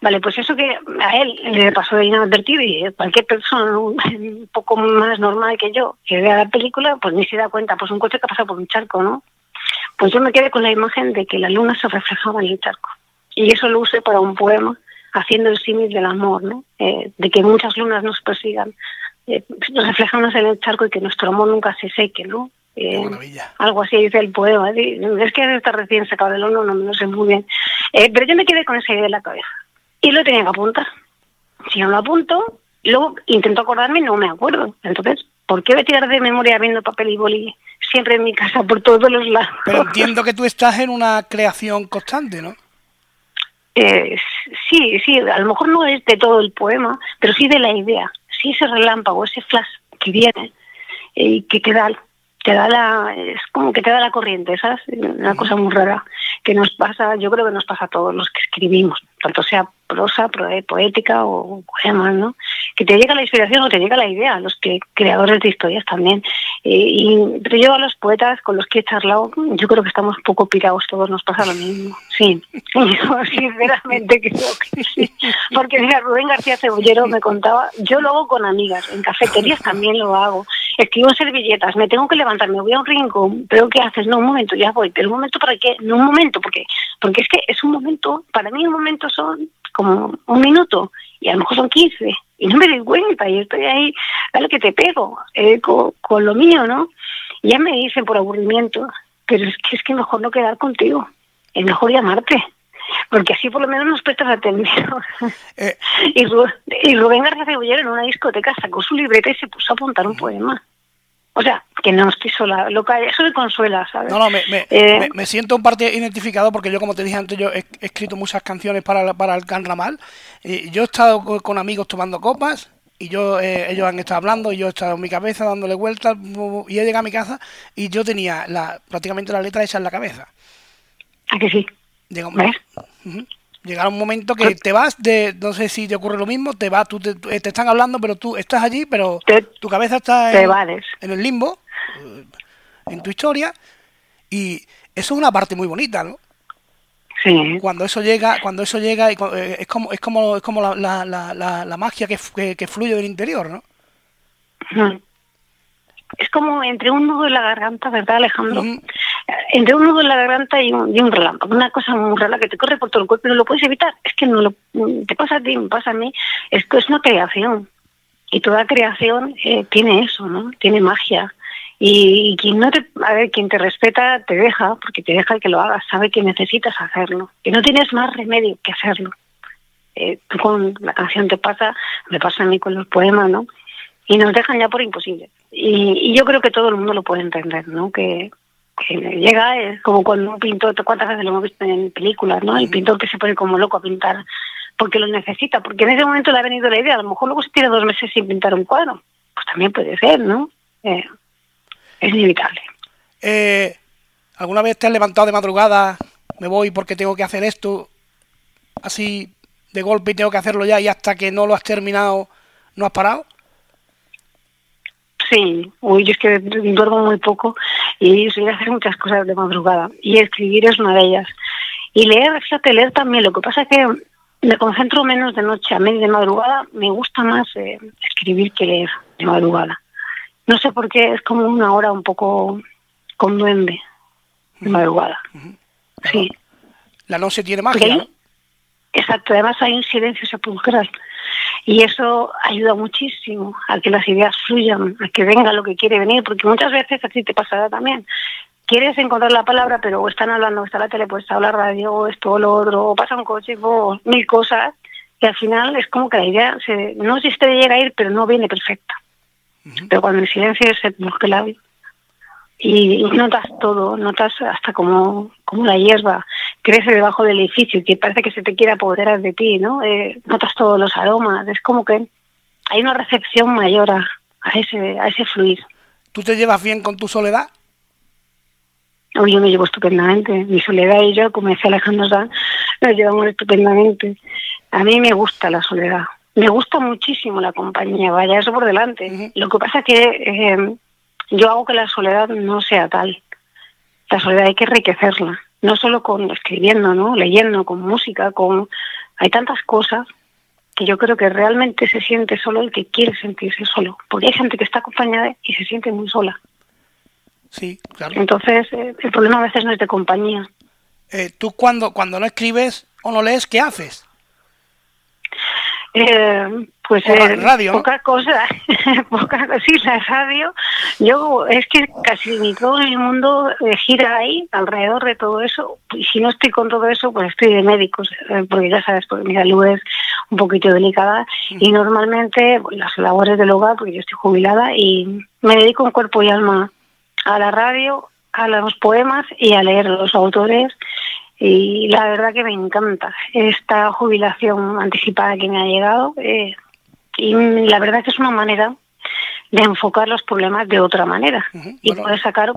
S2: Vale, pues eso que a él le pasó de inadvertido y cualquier persona un poco más normal que yo que vea la película, pues ni se da cuenta, pues un coche que ha pasado por un charco, ¿no? Pues yo me quedé con la imagen de que la luna se reflejaba en el charco. Y eso lo usé para un poema, haciendo el símil del amor, ¿no? Eh, de que muchas lunas nos persigan, eh, reflejándose en el charco y que nuestro amor nunca se seque, ¿no? Eh, algo así dice el poema. Es que está recién sacado del horno, no me lo sé muy bien. Eh, pero yo me quedé con esa idea en la cabeza. Y lo tenía que apuntar. Si no lo apunto, luego intento acordarme y no me acuerdo. Entonces, ¿por qué voy a tirar de memoria viendo papel y boli siempre en mi casa por todos los lados.
S1: Pero entiendo que tú estás en una creación constante, ¿no?
S2: Eh, sí, sí, a lo mejor no es de todo el poema, pero sí de la idea, sí ese relámpago, ese flash que viene y que te da, te da la, es como que te da la corriente, ¿sabes? Una cosa muy rara que nos pasa, yo creo que nos pasa a todos los que escribimos, tanto sea prosa, poética o poemas, ¿no? Que te llega la inspiración o te llega la idea, los que creadores de historias también. y, pero yo a los poetas con los que he charlado, yo creo que estamos poco pirados, todos nos pasa lo mismo. Sí, yo sinceramente creo que sí. Porque mira, Rubén García Cebollero me contaba, yo lo hago con amigas, en cafeterías también lo hago. Escribo servilletas, me tengo que levantar, me voy a un rincón, pero ¿qué haces? No, un momento, ya voy, pero un momento para qué, no un momento, porque, porque es que es un momento, para mí un momento son como un minuto y a lo mejor son 15 y no me doy cuenta y estoy ahí, dale que te pego eh, con, lo mío, ¿no? Ya me dicen por aburrimiento, pero es que es que mejor no quedar contigo, es mejor llamarte. Porque así por lo menos nos prestas atención. Eh. y, Rubén, García Cebollero en una discoteca sacó su libreta y se puso a apuntar un poema. O sea, que no estoy sola, loca, eso me consuela, ¿sabes?
S1: No, no, me, me, eh, me, siento un parte identificado porque yo, como te dije antes, yo he, escrito muchas canciones para, para el Can Ramal. Y yo he estado con, amigos tomando copas y yo eh, ellos han estado hablando y yo he estado en mi cabeza dándole vueltas y he llegado a mi casa y yo tenía la, prácticamente la letra hecha en la cabeza.
S2: ¿A que sí?
S1: Digo, Llegará un momento que te vas de, no sé si te ocurre lo mismo, te vas, tú te, están hablando, pero tú estás allí, pero tu cabeza está
S2: en,
S1: en, el limbo, eh, en tu historia, y eso es una parte muy bonita, ¿no?
S2: Sí.
S1: Cuando eso llega, cuando eso llega, eh, es como, es como, es como la, la, la, la magia que, que, fluye del interior, ¿no?
S2: Es como entre un nudo y la garganta, ¿verdad, Alejandro? Entre un nudo en la garganta y un, y un relámpago, una cosa muy rara que te corre por todo el cuerpo y no lo puedes evitar. Es que no lo, te pasa a ti, me pasa a mí. Esto es una creación y toda creación eh, tiene eso, ¿no? Tiene magia. Y, quien no te, a ver, quien te respeta te deja, porque te deja que lo hagas, sabe que necesitas hacerlo, que no tienes más remedio que hacerlo. Eh, con la canción te pasa, me pasa a mí con los poemas, ¿no? Y nos dejan ya por imposible. Y, y yo creo que todo el mundo lo puede entender, ¿no? Que, que llega es como cuando un pintor, cuántas veces lo hemos visto en películas, ¿no? El pintor que se pone como loco a pintar porque lo necesita, porque en ese momento le ha venido la idea, a lo mejor luego se tiene dos meses sin pintar un cuadro, pues también puede ser, ¿no? Eh, es inevitable.
S1: Eh, ¿Alguna vez te has levantado de madrugada, me voy porque tengo que hacer esto, así de golpe y tengo que hacerlo ya y hasta que no lo has terminado no has parado?
S2: Sí, uy, yo es que duermo muy poco y soy de hacer muchas cosas de madrugada y escribir es una de ellas. Y leer, fíjate, leer también. Lo que pasa es que me concentro menos de noche a media de madrugada. Me gusta más eh, escribir que leer de madrugada. No sé por qué, es como una hora un poco con duende de madrugada. Sí.
S1: La noche tiene magia,
S2: Exacto, además hay un silencio sepulcral. Y eso ayuda muchísimo a que las ideas fluyan, a que venga lo que quiere venir, porque muchas veces así te pasará también. Quieres encontrar la palabra, pero o están hablando, está la tele, pues habla radio, o esto o lo otro, o pasa un coche, o mil cosas, y al final es como que la idea se, no si te llega a ir, pero no viene perfecta. Pero cuando el silencio es el y, y notas todo, notas hasta como, como la hierba crece debajo del edificio y que parece que se te quiere apoderar de ti, ¿no? Eh, notas todos los aromas, es como que hay una recepción mayor a, ese, a ese fluir.
S1: ¿Tú te llevas bien con tu soledad?
S2: yo me llevo estupendamente. Mi soledad y yo, como decía Alejandro Sanz, nos llevamos estupendamente. A mí me gusta la soledad. Me gusta muchísimo la compañía, vaya eso por delante. Lo que pasa es que eh, yo hago que la soledad no sea tal. La soledad hay que enriquecerla no solo con escribiendo, ¿no? Leyendo, con música, con hay tantas cosas que yo creo que realmente se siente solo el que quiere sentirse solo, porque hay gente que está acompañada y se siente muy sola.
S1: Sí, claro.
S2: Entonces, eh, el problema a veces no es de compañía.
S1: Eh, ¿Tú cuando, cuando no escribes o no lees, qué haces?
S2: Eh, pues
S1: eh, radio,
S2: poca cosa, poca sí, la radio. Yo es que casi ni todo el mundo eh, gira ahí alrededor de todo eso. Y si no estoy con todo eso, pues estoy de médicos, eh, porque ya sabes, porque mi salud es un poquito delicada y normalmente pues, las labores del hogar, porque yo estoy jubilada y me dedico en cuerpo y alma a la radio, a los poemas y a leer los autores y la verdad que me encanta esta jubilación anticipada que me ha llegado eh, y la verdad que es una manera de enfocar los problemas de otra manera y poder sacar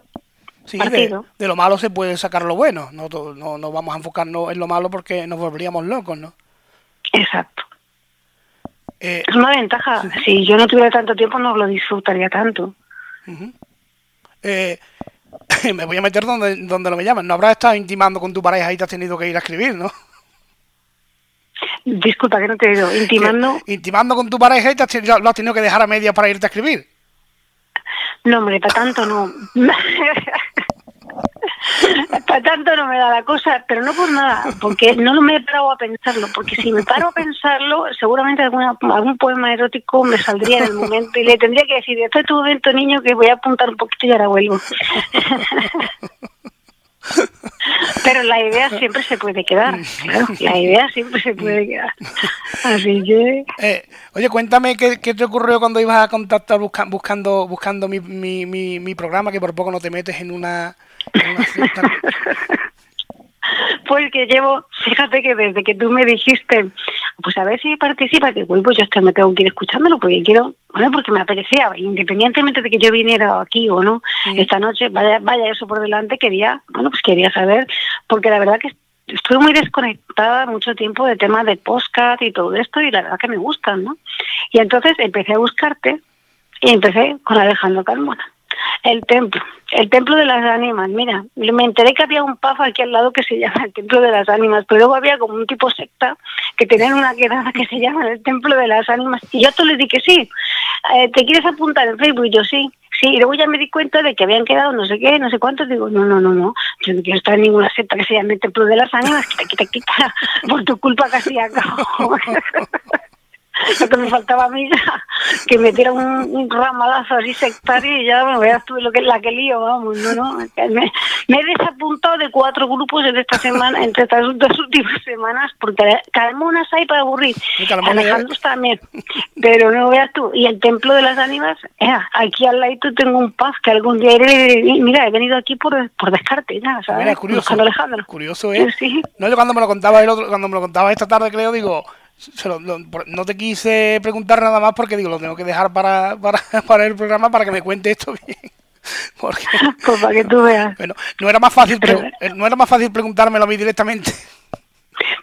S2: partido.
S1: De, lo malo se puede sacar lo bueno, no, no, no vamos a enfocarnos en lo malo porque nos volveríamos locos, ¿no?
S2: Exacto. Eh, es una ventaja. Si yo no tuviera tanto tiempo no lo disfrutaría tanto.
S1: eh, me voy a meter donde, donde lo me llaman. No habrás estado intimando con tu pareja y te has tenido que ir a escribir, ¿no?
S2: Disculpa que no te he oído. Intimando.
S1: intimando con tu pareja y te lo has tenido que dejar a media para irte a escribir.
S2: No, hombre, para tanto no. Para tanto no me da la cosa, pero no por nada, porque no me he parado a pensarlo, porque si me paro a pensarlo, seguramente alguna, algún poema erótico me saldría en el momento y le tendría que decir, esto es tu momento, niño, que voy a apuntar un poquito y ahora vuelvo. Pero la idea siempre se puede quedar, claro, la idea siempre se puede quedar. Así que...
S1: Eh, oye, cuéntame qué, te ocurrió cuando ibas a contactar buscando buscando mi, mi, mi, programa, que por poco no te metes en una... En una
S2: pues que llevo, fíjate que desde que tú me dijiste, pues a ver si participa, que pues yo hasta me tengo que ir escuchándolo porque quiero, bueno, porque me apetecía, independientemente de que yo viniera aquí o no, esta noche, vaya, vaya eso por delante, quería, bueno, pues quería saber, porque la verdad que estuve muy desconectada mucho tiempo de temas de podcast y todo esto y la verdad que me gustan, ¿no? Y entonces empecé a buscarte y empecé con Alejandro Carmona. El templo, el templo de las ánimas. Mira, me enteré que había un pub aquí al lado que se llama el templo de las ánimas, pero luego había como un tipo secta que tenían una quedada que se llama el templo de las ánimas. Y yo te le dije sí. Eh, ¿Te quieres apuntar en Facebook? Y yo sí. Sí, y luego ya me di cuenta de que habían quedado no sé qué, no sé cuántos. Digo, no, no, no, no. Yo no quiero estar en ninguna secta que se llame el templo de las ánimas. Quita, quita, quita. Por tu culpa casi acabo. Lo que me faltaba a mí que me diera un, un, ramalazo así sectario y ya me veas tú lo que la que lío, vamos, no, no. Me, he desapuntado de cuatro grupos en esta semana, entre estas dos últimas semanas, porque calmonas hay para aburrir. Alejandro también. Pero no veas tú. Y el templo de las ánimas, eh, aquí al lado tengo un paz que algún día iré, mira, he venido aquí por, por descarte, ya, ¿sabes?
S1: Mira, curioso. Alejandro. Curioso, ¿eh? Sí. No, yo cuando me lo contaba el otro, cuando me lo contaba esta tarde, creo, digo, no te quise preguntar nada más porque digo, lo tengo que dejar para, para, para el programa para que me cuente esto bien.
S2: Porque, pues para que tú veas.
S1: Bueno, no era más fácil, eh, no era más fácil preguntármelo a mí directamente.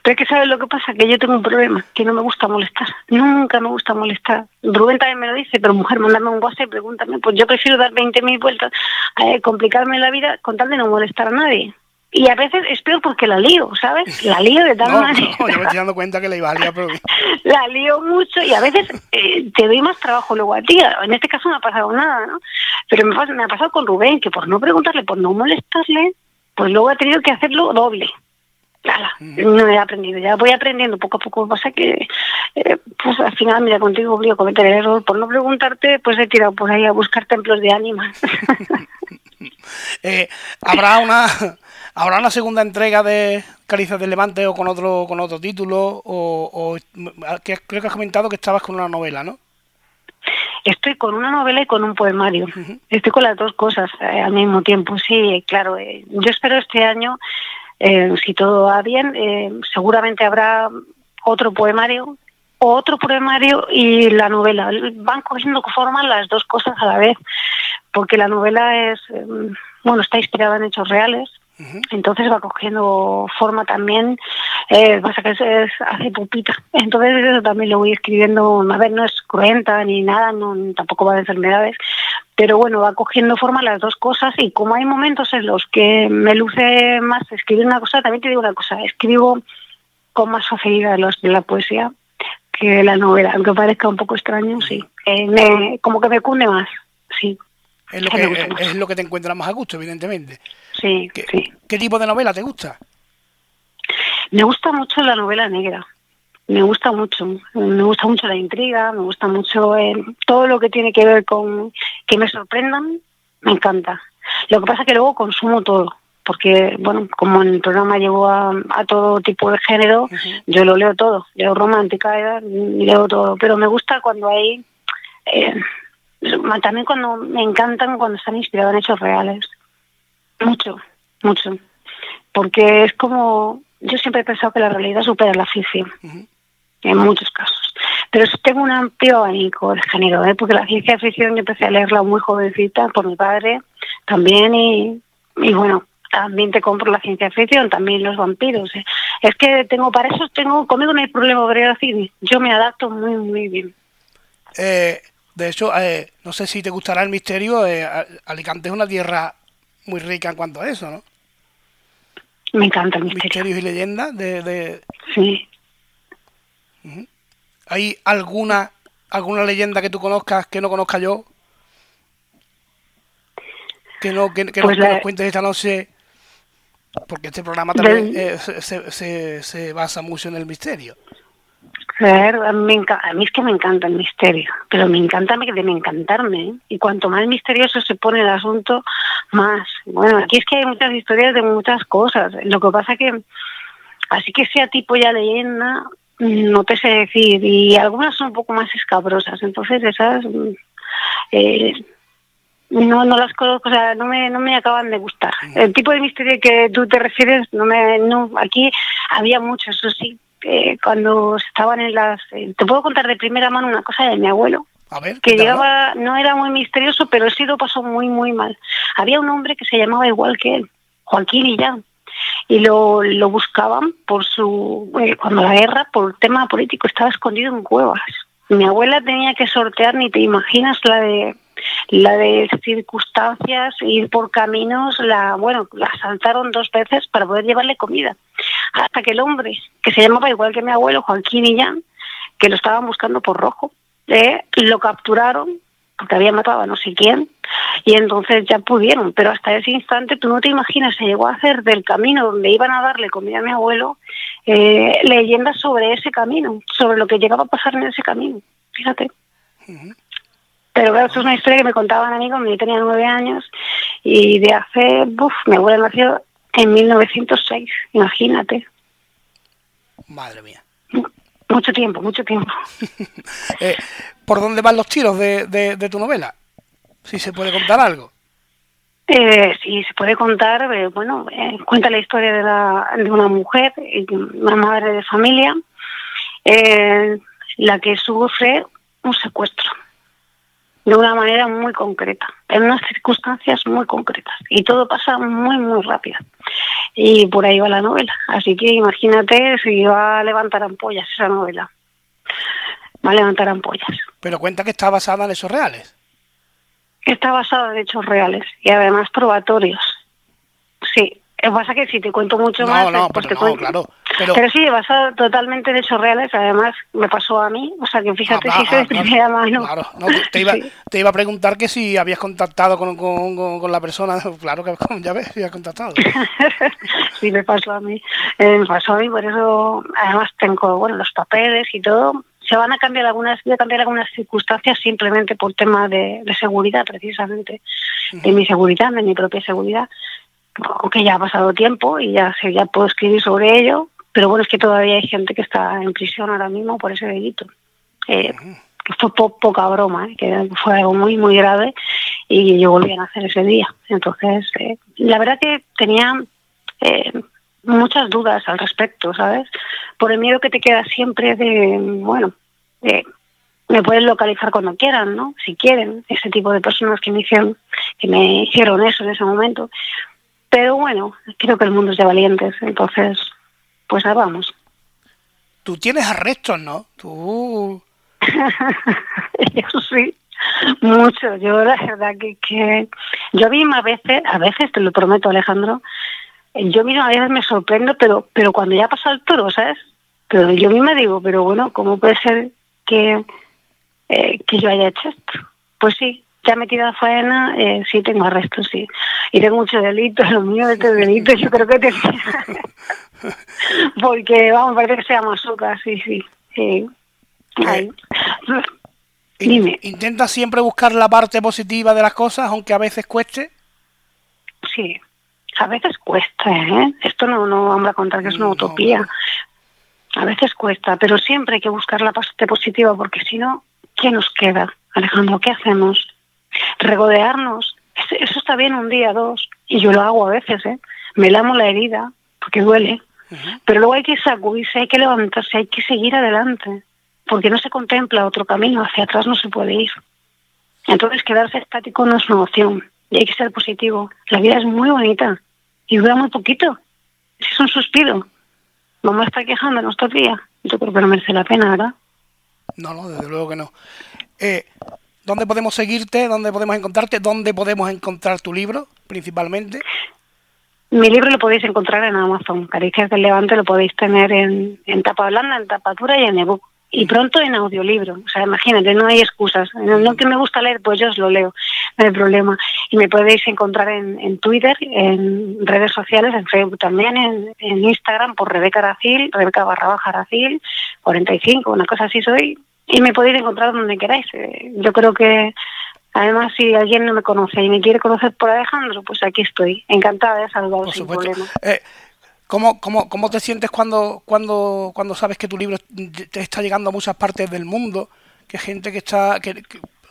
S2: Pero es que sabes lo que pasa, que yo tengo un problema, que no me gusta molestar. Nunca me gusta molestar. Rubén también me lo dice, pero mujer, mándame un WhatsApp y pregúntame. Pues yo prefiero dar 20.000 vueltas, a complicarme la vida con tal de no molestar a nadie. Y a veces es peor porque la lío, ¿sabes? La lío de tal manera.
S1: No, yo me estoy dando cuenta que la iba a liar, pero...
S2: la lío mucho y a veces eh, te doy más trabajo luego a ti. En este caso no ha pasado nada, ¿no? Pero me, me ha pasado con Rubén, que por no preguntarle, por no molestarle, pues luego ha tenido que hacerlo doble. Nada, no he aprendido, ya voy aprendiendo poco a poco. Pasa que, eh, pues al final, mira, contigo voy a cometer el error. Por no preguntarte, pues he tirado por ahí a buscar templos de ánimas.
S1: eh, Habrá una ¿Habrá una segunda entrega de Caricias del Levante o con otro con otro título? O, creo que has comentado que estabas con una novela, ¿no?
S2: Estoy con una novela y con un poemario. Estoy con las dos cosas eh, al mismo tiempo. Sí, claro. Eh, yo espero este año, eh, si todo va bien, seguramente habrá otro poemario, otro poemario y la novela. Van cogiendo forma las dos cosas a la vez, porque la novela es, bueno, está inspirada en hechos reales entonces va cogiendo forma también, eh, pasa que es, hace pupita. Entonces eso también lo voy escribiendo, a ver, no es cruenta ni nada, no, tampoco va de enfermedades, pero bueno, va cogiendo forma las dos cosas y como hay momentos en los que me luce más escribir una cosa, también te digo una cosa, escribo con más facilidad los de la poesía que la novela, aunque parezca un poco extraño, sí. Eh, me, como que me cunde más, sí.
S1: Es lo, que, es lo que te encuentra más a gusto, evidentemente.
S2: Sí,
S1: ¿Qué,
S2: sí.
S1: ¿Qué tipo de novela te gusta?
S2: Me gusta mucho la novela negra. Me gusta mucho. Me gusta mucho la intriga, me gusta mucho eh, todo lo que tiene que ver con que me sorprendan. Me encanta. Lo que pasa es que luego consumo todo. Porque, bueno, como en el programa llevo a, todo tipo de género, yo lo leo todo. Leo romántica, leo todo. Pero me gusta cuando hay. Eh, también cuando me encantan cuando están inspirados en hechos reales. Mucho, mucho. Porque es como, yo siempre he pensado que la realidad supera la ficción, en muchos casos. Pero tengo un amplio abanico de género, ¿eh? porque la ciencia ficción yo empecé a leerla muy jovencita por mi padre también y, y bueno, también te compro la ciencia ficción, también los vampiros. ¿eh? Es que tengo, para eso tengo, conmigo no hay problema para ir al cine. Yo me adapto muy, muy bien.
S1: Eh, de hecho, eh, no sé si te gustará el misterio. Eh, Alicante es una tierra muy rica en cuanto a eso, ¿no?
S2: Me encanta el misterio.
S1: Misterios y leyendas de...
S2: Sí.
S1: ¿Hay alguna alguna leyenda que tú conozcas que no conozca yo? Que no que, pues nos, cuentes esta noche porque este programa también eh, se, se, se, basa mucho en el misterio.
S2: Claro, a mí, a mí es que me encanta el misterio, pero me encanta de me encantarme. ¿eh? Y cuanto más misterioso se pone el asunto, más. Bueno, aquí es que hay muchas historias de muchas cosas. Lo que pasa que, así que sea tipo ya leyenda, no te sé decir. Y algunas son un poco más escabrosas. Entonces esas... Eh, no, no las conozco, o sea, no me, no me acaban de gustar. El tipo de misterio que tú te refieres, no me, no, aquí había mucho, eso sí, cuando estaban en las... Eh, te puedo contar de primera mano una cosa de mi abuelo. que llegaba, no era muy misterioso, pero sí lo pasó muy, muy mal. Había un hombre que se llamaba igual que él, Joaquín y ya, y lo, lo buscaban por su, eh, cuando la guerra, por tema político, estaba escondido en cuevas. Mi abuela tenía que sortear, ni te imaginas, la de la de circunstancias, ir por caminos, la, bueno, la asaltaron dos veces para poder llevarle comida. Hasta que el hombre, que se llamaba igual que mi abuelo, Joaquín Illán, que lo estaban buscando por rojo, eh, lo capturaron porque había matado a no sé quién, y entonces ya pudieron, pero hasta ese instante tú no te imaginas, se llegó a hacer del camino donde iban a darle comida a mi abuelo, eh, leyendas sobre ese camino, sobre lo que llegaba a pasar en ese camino, fíjate. Pero claro, esto es una historia que me contaban amigos, yo tenía nueve años y de hace, buf, mi abuela nació en 1906, imagínate.
S1: Madre mía.
S2: Mucho tiempo, mucho tiempo.
S1: Eh, ¿Por dónde van los tiros de, de, tu novela? Si se puede contar algo.
S2: Eh, sí, se puede contar, eh, bueno, eh, cuenta la historia de, la, de una mujer, una madre de familia, la que sufre un secuestro de una manera muy concreta, en unas circunstancias muy concretas. Y todo pasa muy, muy rápido. Y por ahí va la novela. Así que imagínate si va a levantar ampollas esa novela. Va a levantar ampollas.
S1: Pero cuenta que está basada en hechos reales.
S2: Está basada en hechos reales y además probatorios. Sí, que pasa que si te cuento mucho más,
S1: no,
S2: pues
S1: te
S2: cuento.
S1: Claro,
S2: pero... pero sí, basado totalmente de hechos reales, además me pasó a mí, o sea que fíjate si se de primera mano.
S1: Claro, no, te, iba, te iba a preguntar que si habías contactado con, con, con la persona, claro que ya ves, si has contactado.
S2: sí, me pasó a mí, eh, me pasó a mí, por eso además tengo, bueno, los papeles y todo, se van a cambiar algunas, voy a cambiar algunas circunstancias simplemente por tema de, de seguridad, precisamente, de mi seguridad, de mi propia seguridad aunque ya ha pasado tiempo y ya, se, ya puedo escribir sobre ello, pero bueno, es que todavía hay gente que está en prisión ahora mismo por ese delito. Eh, que fue poca broma, eh, que fue algo muy, muy grave y yo volví a nacer ese día. Entonces, eh, la verdad que tenía eh, muchas dudas al respecto, ¿sabes? Por el miedo que te queda siempre de, bueno, me pueden localizar cuando quieran, ¿no? Si quieren, ese tipo de personas que me hicieron, que me hicieron eso en ese momento. Pero bueno, creo que el mundo es de valientes, entonces, pues ahí vamos.
S1: Tú tienes arrestos, ¿no? Tú...
S2: Yo sí, mucho. Yo la verdad que, que yo misma a veces, a veces te lo prometo Alejandro, yo misma a veces me sorprendo, pero pero cuando ya pasa el toro, ¿sabes? Pero yo misma digo, pero bueno, ¿cómo puede ser que, eh, que yo haya hecho esto? Pues sí, ya metida a faena, eh, sí tengo arrestos, sí. Y tengo muchos delitos, lo mío de este delito, yo creo que te... Porque, vamos, parece que sea masoca, sí, sí. sí. Eh,
S1: Dime. ¿Intenta siempre buscar la parte positiva de las cosas, aunque a veces cueste?
S2: Sí, a veces cuesta, ¿eh? Esto no, no vamos a contar que es una utopía. A veces cuesta, pero siempre hay que buscar la parte positiva, porque si no, ¿qué nos queda? Alejandro, ¿qué hacemos? Regodearnos. Eso está bien un día, dos, y yo lo hago a veces, ¿eh? Me lamo la herida, porque duele, pero luego hay que sacudirse, hay que levantarse, hay que seguir adelante, porque no se contempla otro camino, hacia atrás no se puede ir. Entonces quedarse estático no es una opción, y hay que ser positivo. La vida es muy bonita y dura muy poquito. Es un suspiro. Vamos a estar quejándonos todo el día. Yo creo que no merece la pena, ¿verdad?
S1: No, no, desde luego que no. Eh, ¿Dónde podemos seguirte? ¿Dónde podemos encontrarte? ¿Dónde podemos encontrar tu libro, principalmente?
S2: Mi libro lo podéis encontrar en Amazon. Caricias del Levante lo podéis tener en, tapa blanda, en tapa dura y en ebook. Y pronto en audiolibro. O sea, imagínate, no hay excusas. No, que me gusta leer, pues yo os lo leo. No hay problema. Y me podéis encontrar en, Twitter, en redes sociales, en Facebook también, en, Instagram por Rebeca Aracil, Rebeca barra baja Aracil, 45, una cosa así soy y me podéis encontrar donde queráis. Eh, yo creo que Además, si alguien no me conoce y me quiere conocer por Alejandro, pues aquí estoy, encantada de saludar sin problema.
S1: Eh, ¿cómo, cómo, cómo, te sientes cuando, cuando, cuando sabes que tu libro te está llegando a muchas partes del mundo? Que gente que está, que,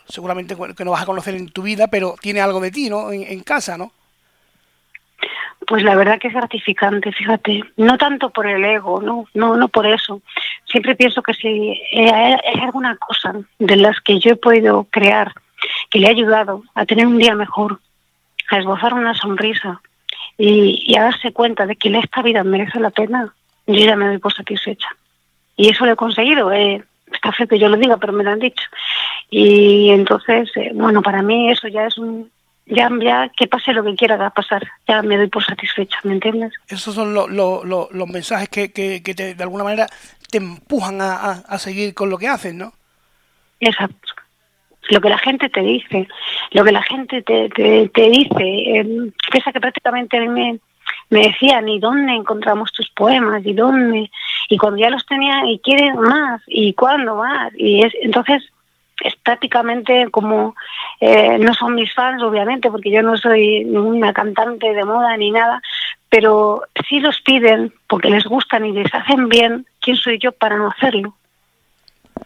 S1: seguramente que no vas a conocer en tu vida, pero tiene algo de ti, ¿no? En, en casa, ¿no?
S2: Pues la verdad que es gratificante, fíjate, no tanto por el ego, no, no, no por eso. Siempre pienso que si hay alguna cosa de las que yo he podido crear que le ha ayudado a tener un día mejor, a esbozar una sonrisa y, a darse cuenta de que esta vida merece la pena, yo ya me doy por satisfecha. Y eso lo he conseguido. Eh, está feo que yo lo diga, pero me lo han dicho. Y entonces, eh, bueno, para mí eso ya es un, ya, ya que pase lo que quiera pasar, ya me doy por satisfecha, ¿me entiendes?
S1: Esos son los mensajes que, que, que te, de alguna manera te empujan a, a, seguir con lo que haces, ¿no?
S2: Exacto. Lo que la gente te dice, lo que la gente te, te, te dice, eh, que prácticamente me, me decían, ¿y dónde encontramos tus poemas? ¿Y dónde? Y cuando ya los tenía, ¿y quieren más? ¿Y cuándo más? Y es, entonces es prácticamente como eh, no son mis fans obviamente porque yo no soy una cantante de moda ni nada pero si los piden porque les gustan y les hacen bien quién soy yo para no hacerlo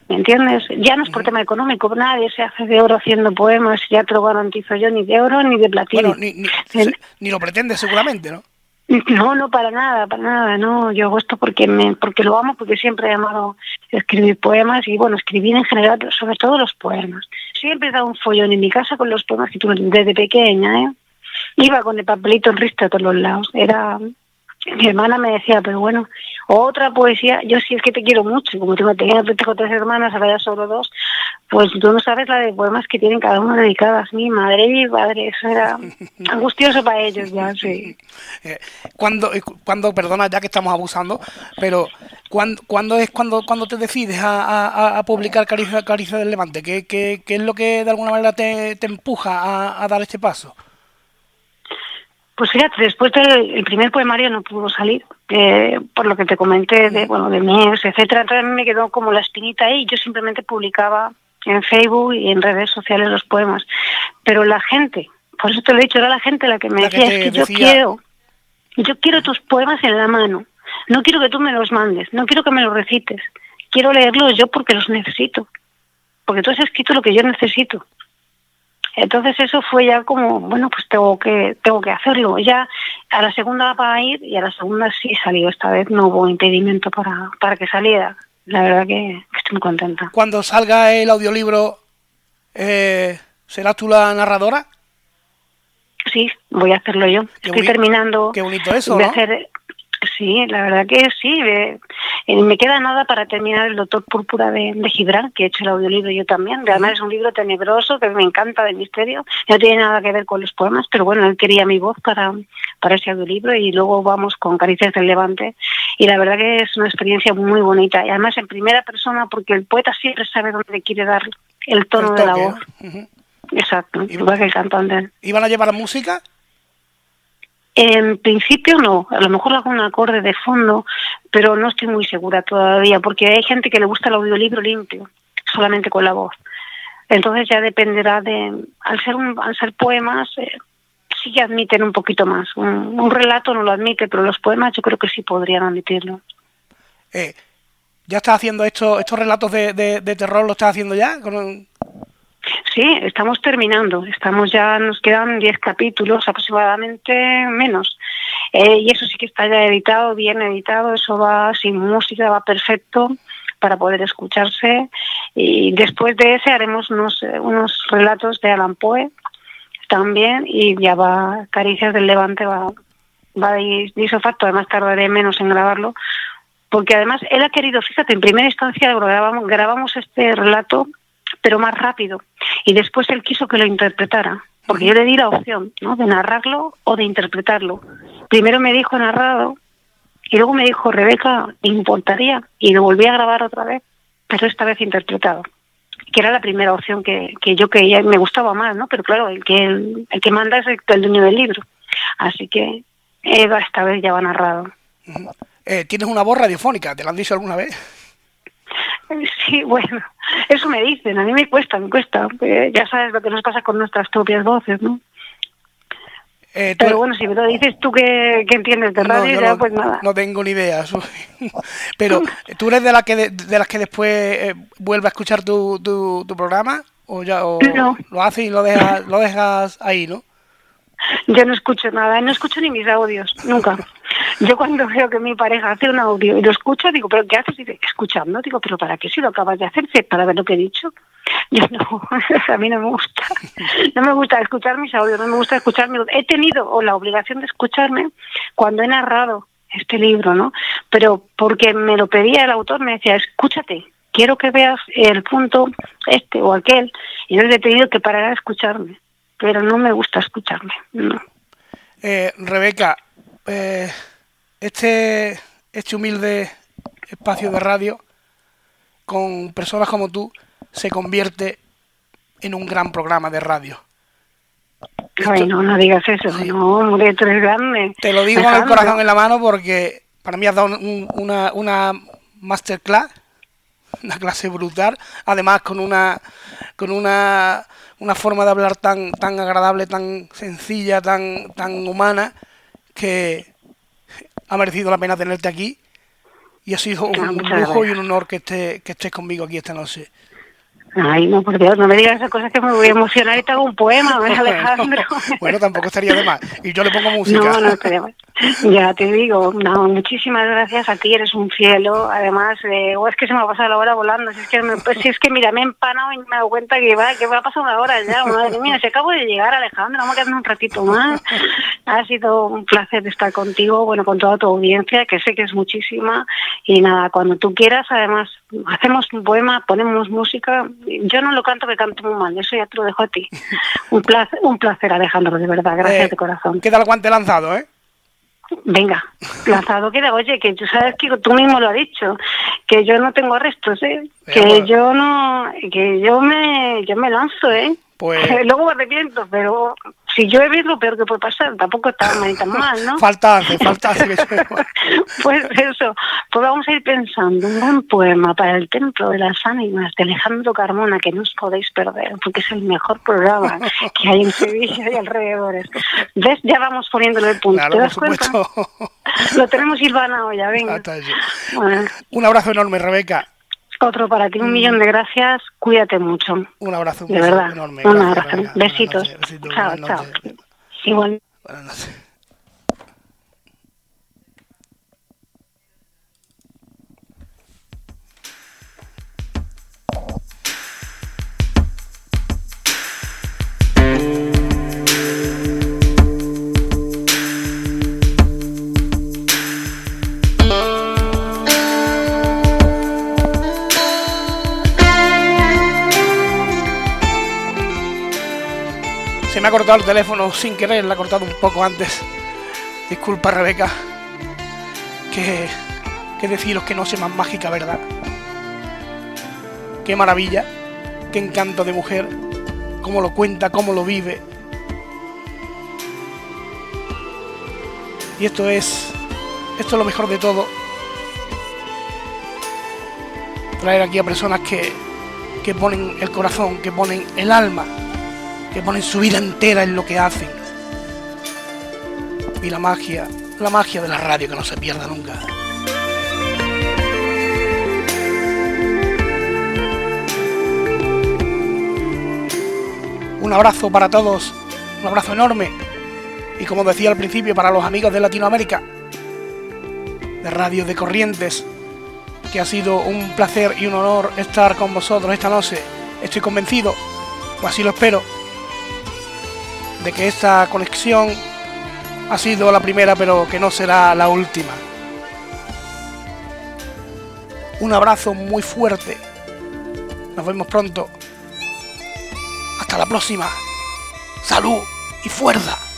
S2: ¿Me entiendes? Ya no es por tema económico, nadie se hace de oro haciendo poemas, ya te lo garantizo yo, ni de oro ni de platino.
S1: ni, ni lo pretende seguramente, ¿no?
S2: No, no, para nada, para nada, no. Yo hago esto porque me, porque lo amo, porque siempre he amado escribir poemas y, bueno, escribir en general, pero sobre todo los poemas. Siempre he dado un follón en mi casa con los poemas que tuve desde pequeña, ¿eh? Iba con el papelito en rista a todos los lados. Era mi hermana me decía, pero bueno, otra poesía, yo sí es que te quiero mucho, como tengo, tengo, tengo tres hermanas, ahora ya solo dos, pues tú no sabes la de poemas que tienen cada uno dedicadas, mi madre y mi padre, eso era angustioso para ellos ya, sí.
S1: Eh, cuando, eh, cuando, perdona ya que estamos abusando, pero ¿cuándo, cuando es cuando, cuando te decides a, a, publicar Caricia, Caricia del Levante? ¿Qué, ¿Qué, qué, es lo que de alguna manera te, te empuja a, a dar este paso?
S2: Pues fíjate, después del primer poemario no pudo salir, eh, por lo que te comenté de, bueno, de mes, etcétera. Entonces me quedó como la espinita ahí. Yo simplemente publicaba en Facebook y en redes sociales los poemas. Pero la gente, por eso te lo he dicho, era la gente la que me decía, es que yo quiero, yo quiero tus poemas en la mano. No quiero que tú me los mandes, no quiero que me los recites. Quiero leerlos yo porque los necesito. Porque tú has escrito lo que yo necesito. Entonces eso fue ya como, bueno, pues tengo que tengo que hacerlo. Ya a la segunda va a ir y a la segunda sí salió. Esta vez no hubo impedimento para, para que saliera. La verdad que, estoy muy contenta.
S1: Cuando salga el audiolibro, eh, ¿serás tú la narradora?
S2: Sí, voy a hacerlo yo. estoy terminando
S1: qué bonito eso,
S2: de hacer Sí, la verdad que sí. Eh, me queda nada para terminar el Doctor Púrpura de, de, Gibran, que he hecho el audiolibro yo también. Además es un libro tenebroso que me encanta de misterio. No tiene nada que ver con los poemas, pero bueno, él quería mi voz para, para ese audiolibro y luego vamos con Caricias del Levante. Y la verdad que es una experiencia muy bonita. Y además en primera persona, porque el poeta siempre sabe dónde quiere dar el tono de la voz. Exacto, igual que el cantante.
S1: ¿Iban a llevar música?
S2: En principio no, a lo mejor hago un acorde de fondo, pero no estoy muy segura todavía, porque hay gente que le gusta el audiolibro limpio, solamente con la voz. Entonces ya dependerá de, al ser, un, al ser poemas, eh, sí que admiten un poquito más. Un, relato no lo admite, pero los poemas yo creo que sí podrían admitirlo.
S1: Eh, ¿Ya estás haciendo esto, estos relatos de, de, terror, lo estás haciendo ya? Con,
S2: Sí, estamos terminando. Estamos ya, nos quedan 10 capítulos aproximadamente menos. Eh, y eso sí que está ya editado, bien editado. Eso va sin música, va perfecto para poder escucharse. Y después de ese haremos unos, unos relatos de Alan Poe también. Y ya va, Caricias del Levante va, va de facto. Además tardaré menos en grabarlo. Porque además él ha querido, fíjate, en primera instancia grabamos este relato pero más rápido. Y después él quiso que lo interpretara, porque yo le di la opción ¿no? de narrarlo o de interpretarlo. Primero me dijo narrado y luego me dijo, Rebeca, ¿me importaría? Y lo volví a grabar otra vez, pero esta vez interpretado que era la primera opción que, que yo que me gustaba más, ¿no? Pero claro, el que el, que manda es el, dueño del libro. Así que Eva esta vez ya va narrado.
S1: Eh, ¿Tienes una voz radiofónica? ¿Te lo han dicho alguna vez?
S2: Sí, bueno, eso me dicen, a mí me cuesta, me cuesta. ya sabes lo que nos pasa con nuestras propias voces, ¿no? Eh, Pero bueno, si me lo dices tú que, entiendes de radio, ya pues nada.
S1: No tengo ni idea. Pero, ¿tú eres de, la que de, las que después eh, vuelve a escuchar tu, tu, programa? ¿O ya lo haces y lo dejas, lo dejas ahí, no?
S2: Yo no escucho nada, no escucho ni mis audios, nunca. Yo cuando veo que mi pareja hace un audio y lo escucha, digo, ¿pero qué haces? Y dice, escuchando. Digo, ¿pero para qué si lo acabas de hacer? ¿Para ver lo que he dicho? Yo no, a mí no me gusta. No me gusta escuchar mis audios, no me gusta escucharme. He tenido la obligación de escucharme cuando he narrado este libro, ¿no? Pero porque me lo pedía el autor, me decía, escúchate, quiero que veas el punto este o aquel. Y yo le he tenido que parar a escucharme pero no me gusta escucharme. No.
S1: Eh, Rebeca, eh, este, este humilde espacio de radio con personas como tú se convierte en un gran programa de radio.
S2: Ay, no, no digas eso, no, tú eres grande.
S1: Te lo digo con el corazón en la mano porque para mí has dado una, una masterclass, una clase brutal, además con una, con una una forma de hablar tan, tan agradable, tan sencilla, tan, tan humana, que ha merecido la pena tenerte aquí y ha sido un, ah, lujo y un honor que, esté, que estés conmigo aquí esta noche.
S2: Ay, no, por Dios, no me digas esas cosas que me voy a emocionar y te hago un poema, Alejandro.
S1: bueno, tampoco estaría de más. Y yo le pongo música.
S2: No, no estaría mal. Ya te digo, no, muchísimas gracias a ti, eres un cielo. Además, eh, es que se me ha pasado la hora volando. Si es que, pues, si es que mira, me he empanado y me he dado cuenta que va, que va a pasar una hora ya. Madre mía, se acabo de llegar, Alejandro. Vamos a quedarnos un ratito más. Ha sido un placer estar contigo, bueno, con toda tu audiencia, que sé que es muchísima. Y nada, cuando tú quieras, además, hacemos un poema, ponemos música. Yo no lo canto, que canto muy mal. Eso ya te lo dejo a ti. Un placer, un placer Alejandro, de verdad. Gracias eh, de corazón.
S1: Queda el guante lanzado, ¿eh?
S2: Venga, lanzado queda. Oye, que tú sabes que tú mismo lo has dicho, que yo no tengo restos, ¿eh? Que yo no, que yo me, yo me lanzo, ¿eh? Pues... Luego me arrepiento, pero si llueve es lo peor que puede pasar, tampoco está tan mal, ¿no?
S1: falta hace, falta hace
S2: Pues eso, pues vamos a ir pensando un gran poema para el Templo de las Ánimas de Alejandro Carmona que no os podéis perder, porque es el mejor programa que hay en Sevilla y alrededores. ¿Ves? Ya vamos poniéndole el punto. ¿Te das cuenta? Lo tenemos Silvana ya, venga.
S1: Un abrazo enorme, Rebeca.
S2: Otro para ti, un millón de gracias. Cuídate mucho.
S1: Un abrazo
S2: de verdad. enorme. Un abrazo. Besitos. Chao, chao. Igual. Buenas noches.
S1: Me ha cortado el teléfono sin querer, la ha cortado un poco antes. Disculpa, Rebeca. Que, que deciros que no sé más mágica, ¿verdad? Qué maravilla, qué encanto de mujer, cómo lo cuenta, cómo lo vive. Y esto es, esto es lo mejor de todo. Traer aquí a personas que, que ponen el corazón, que ponen el alma que ponen su vida entera en lo que hacen. Y la magia, la magia de la radio que no se pierda nunca. Un abrazo para todos, un abrazo enorme. Y como decía al principio, para los amigos de Latinoamérica, de Radio de Corrientes, que ha sido un placer y un honor estar con vosotros esta noche. Estoy convencido, o así lo espero, de que esta conexión ha sido la primera, pero que no será la última. Un abrazo muy fuerte. Nos vemos pronto. Hasta la próxima. Salud y fuerza.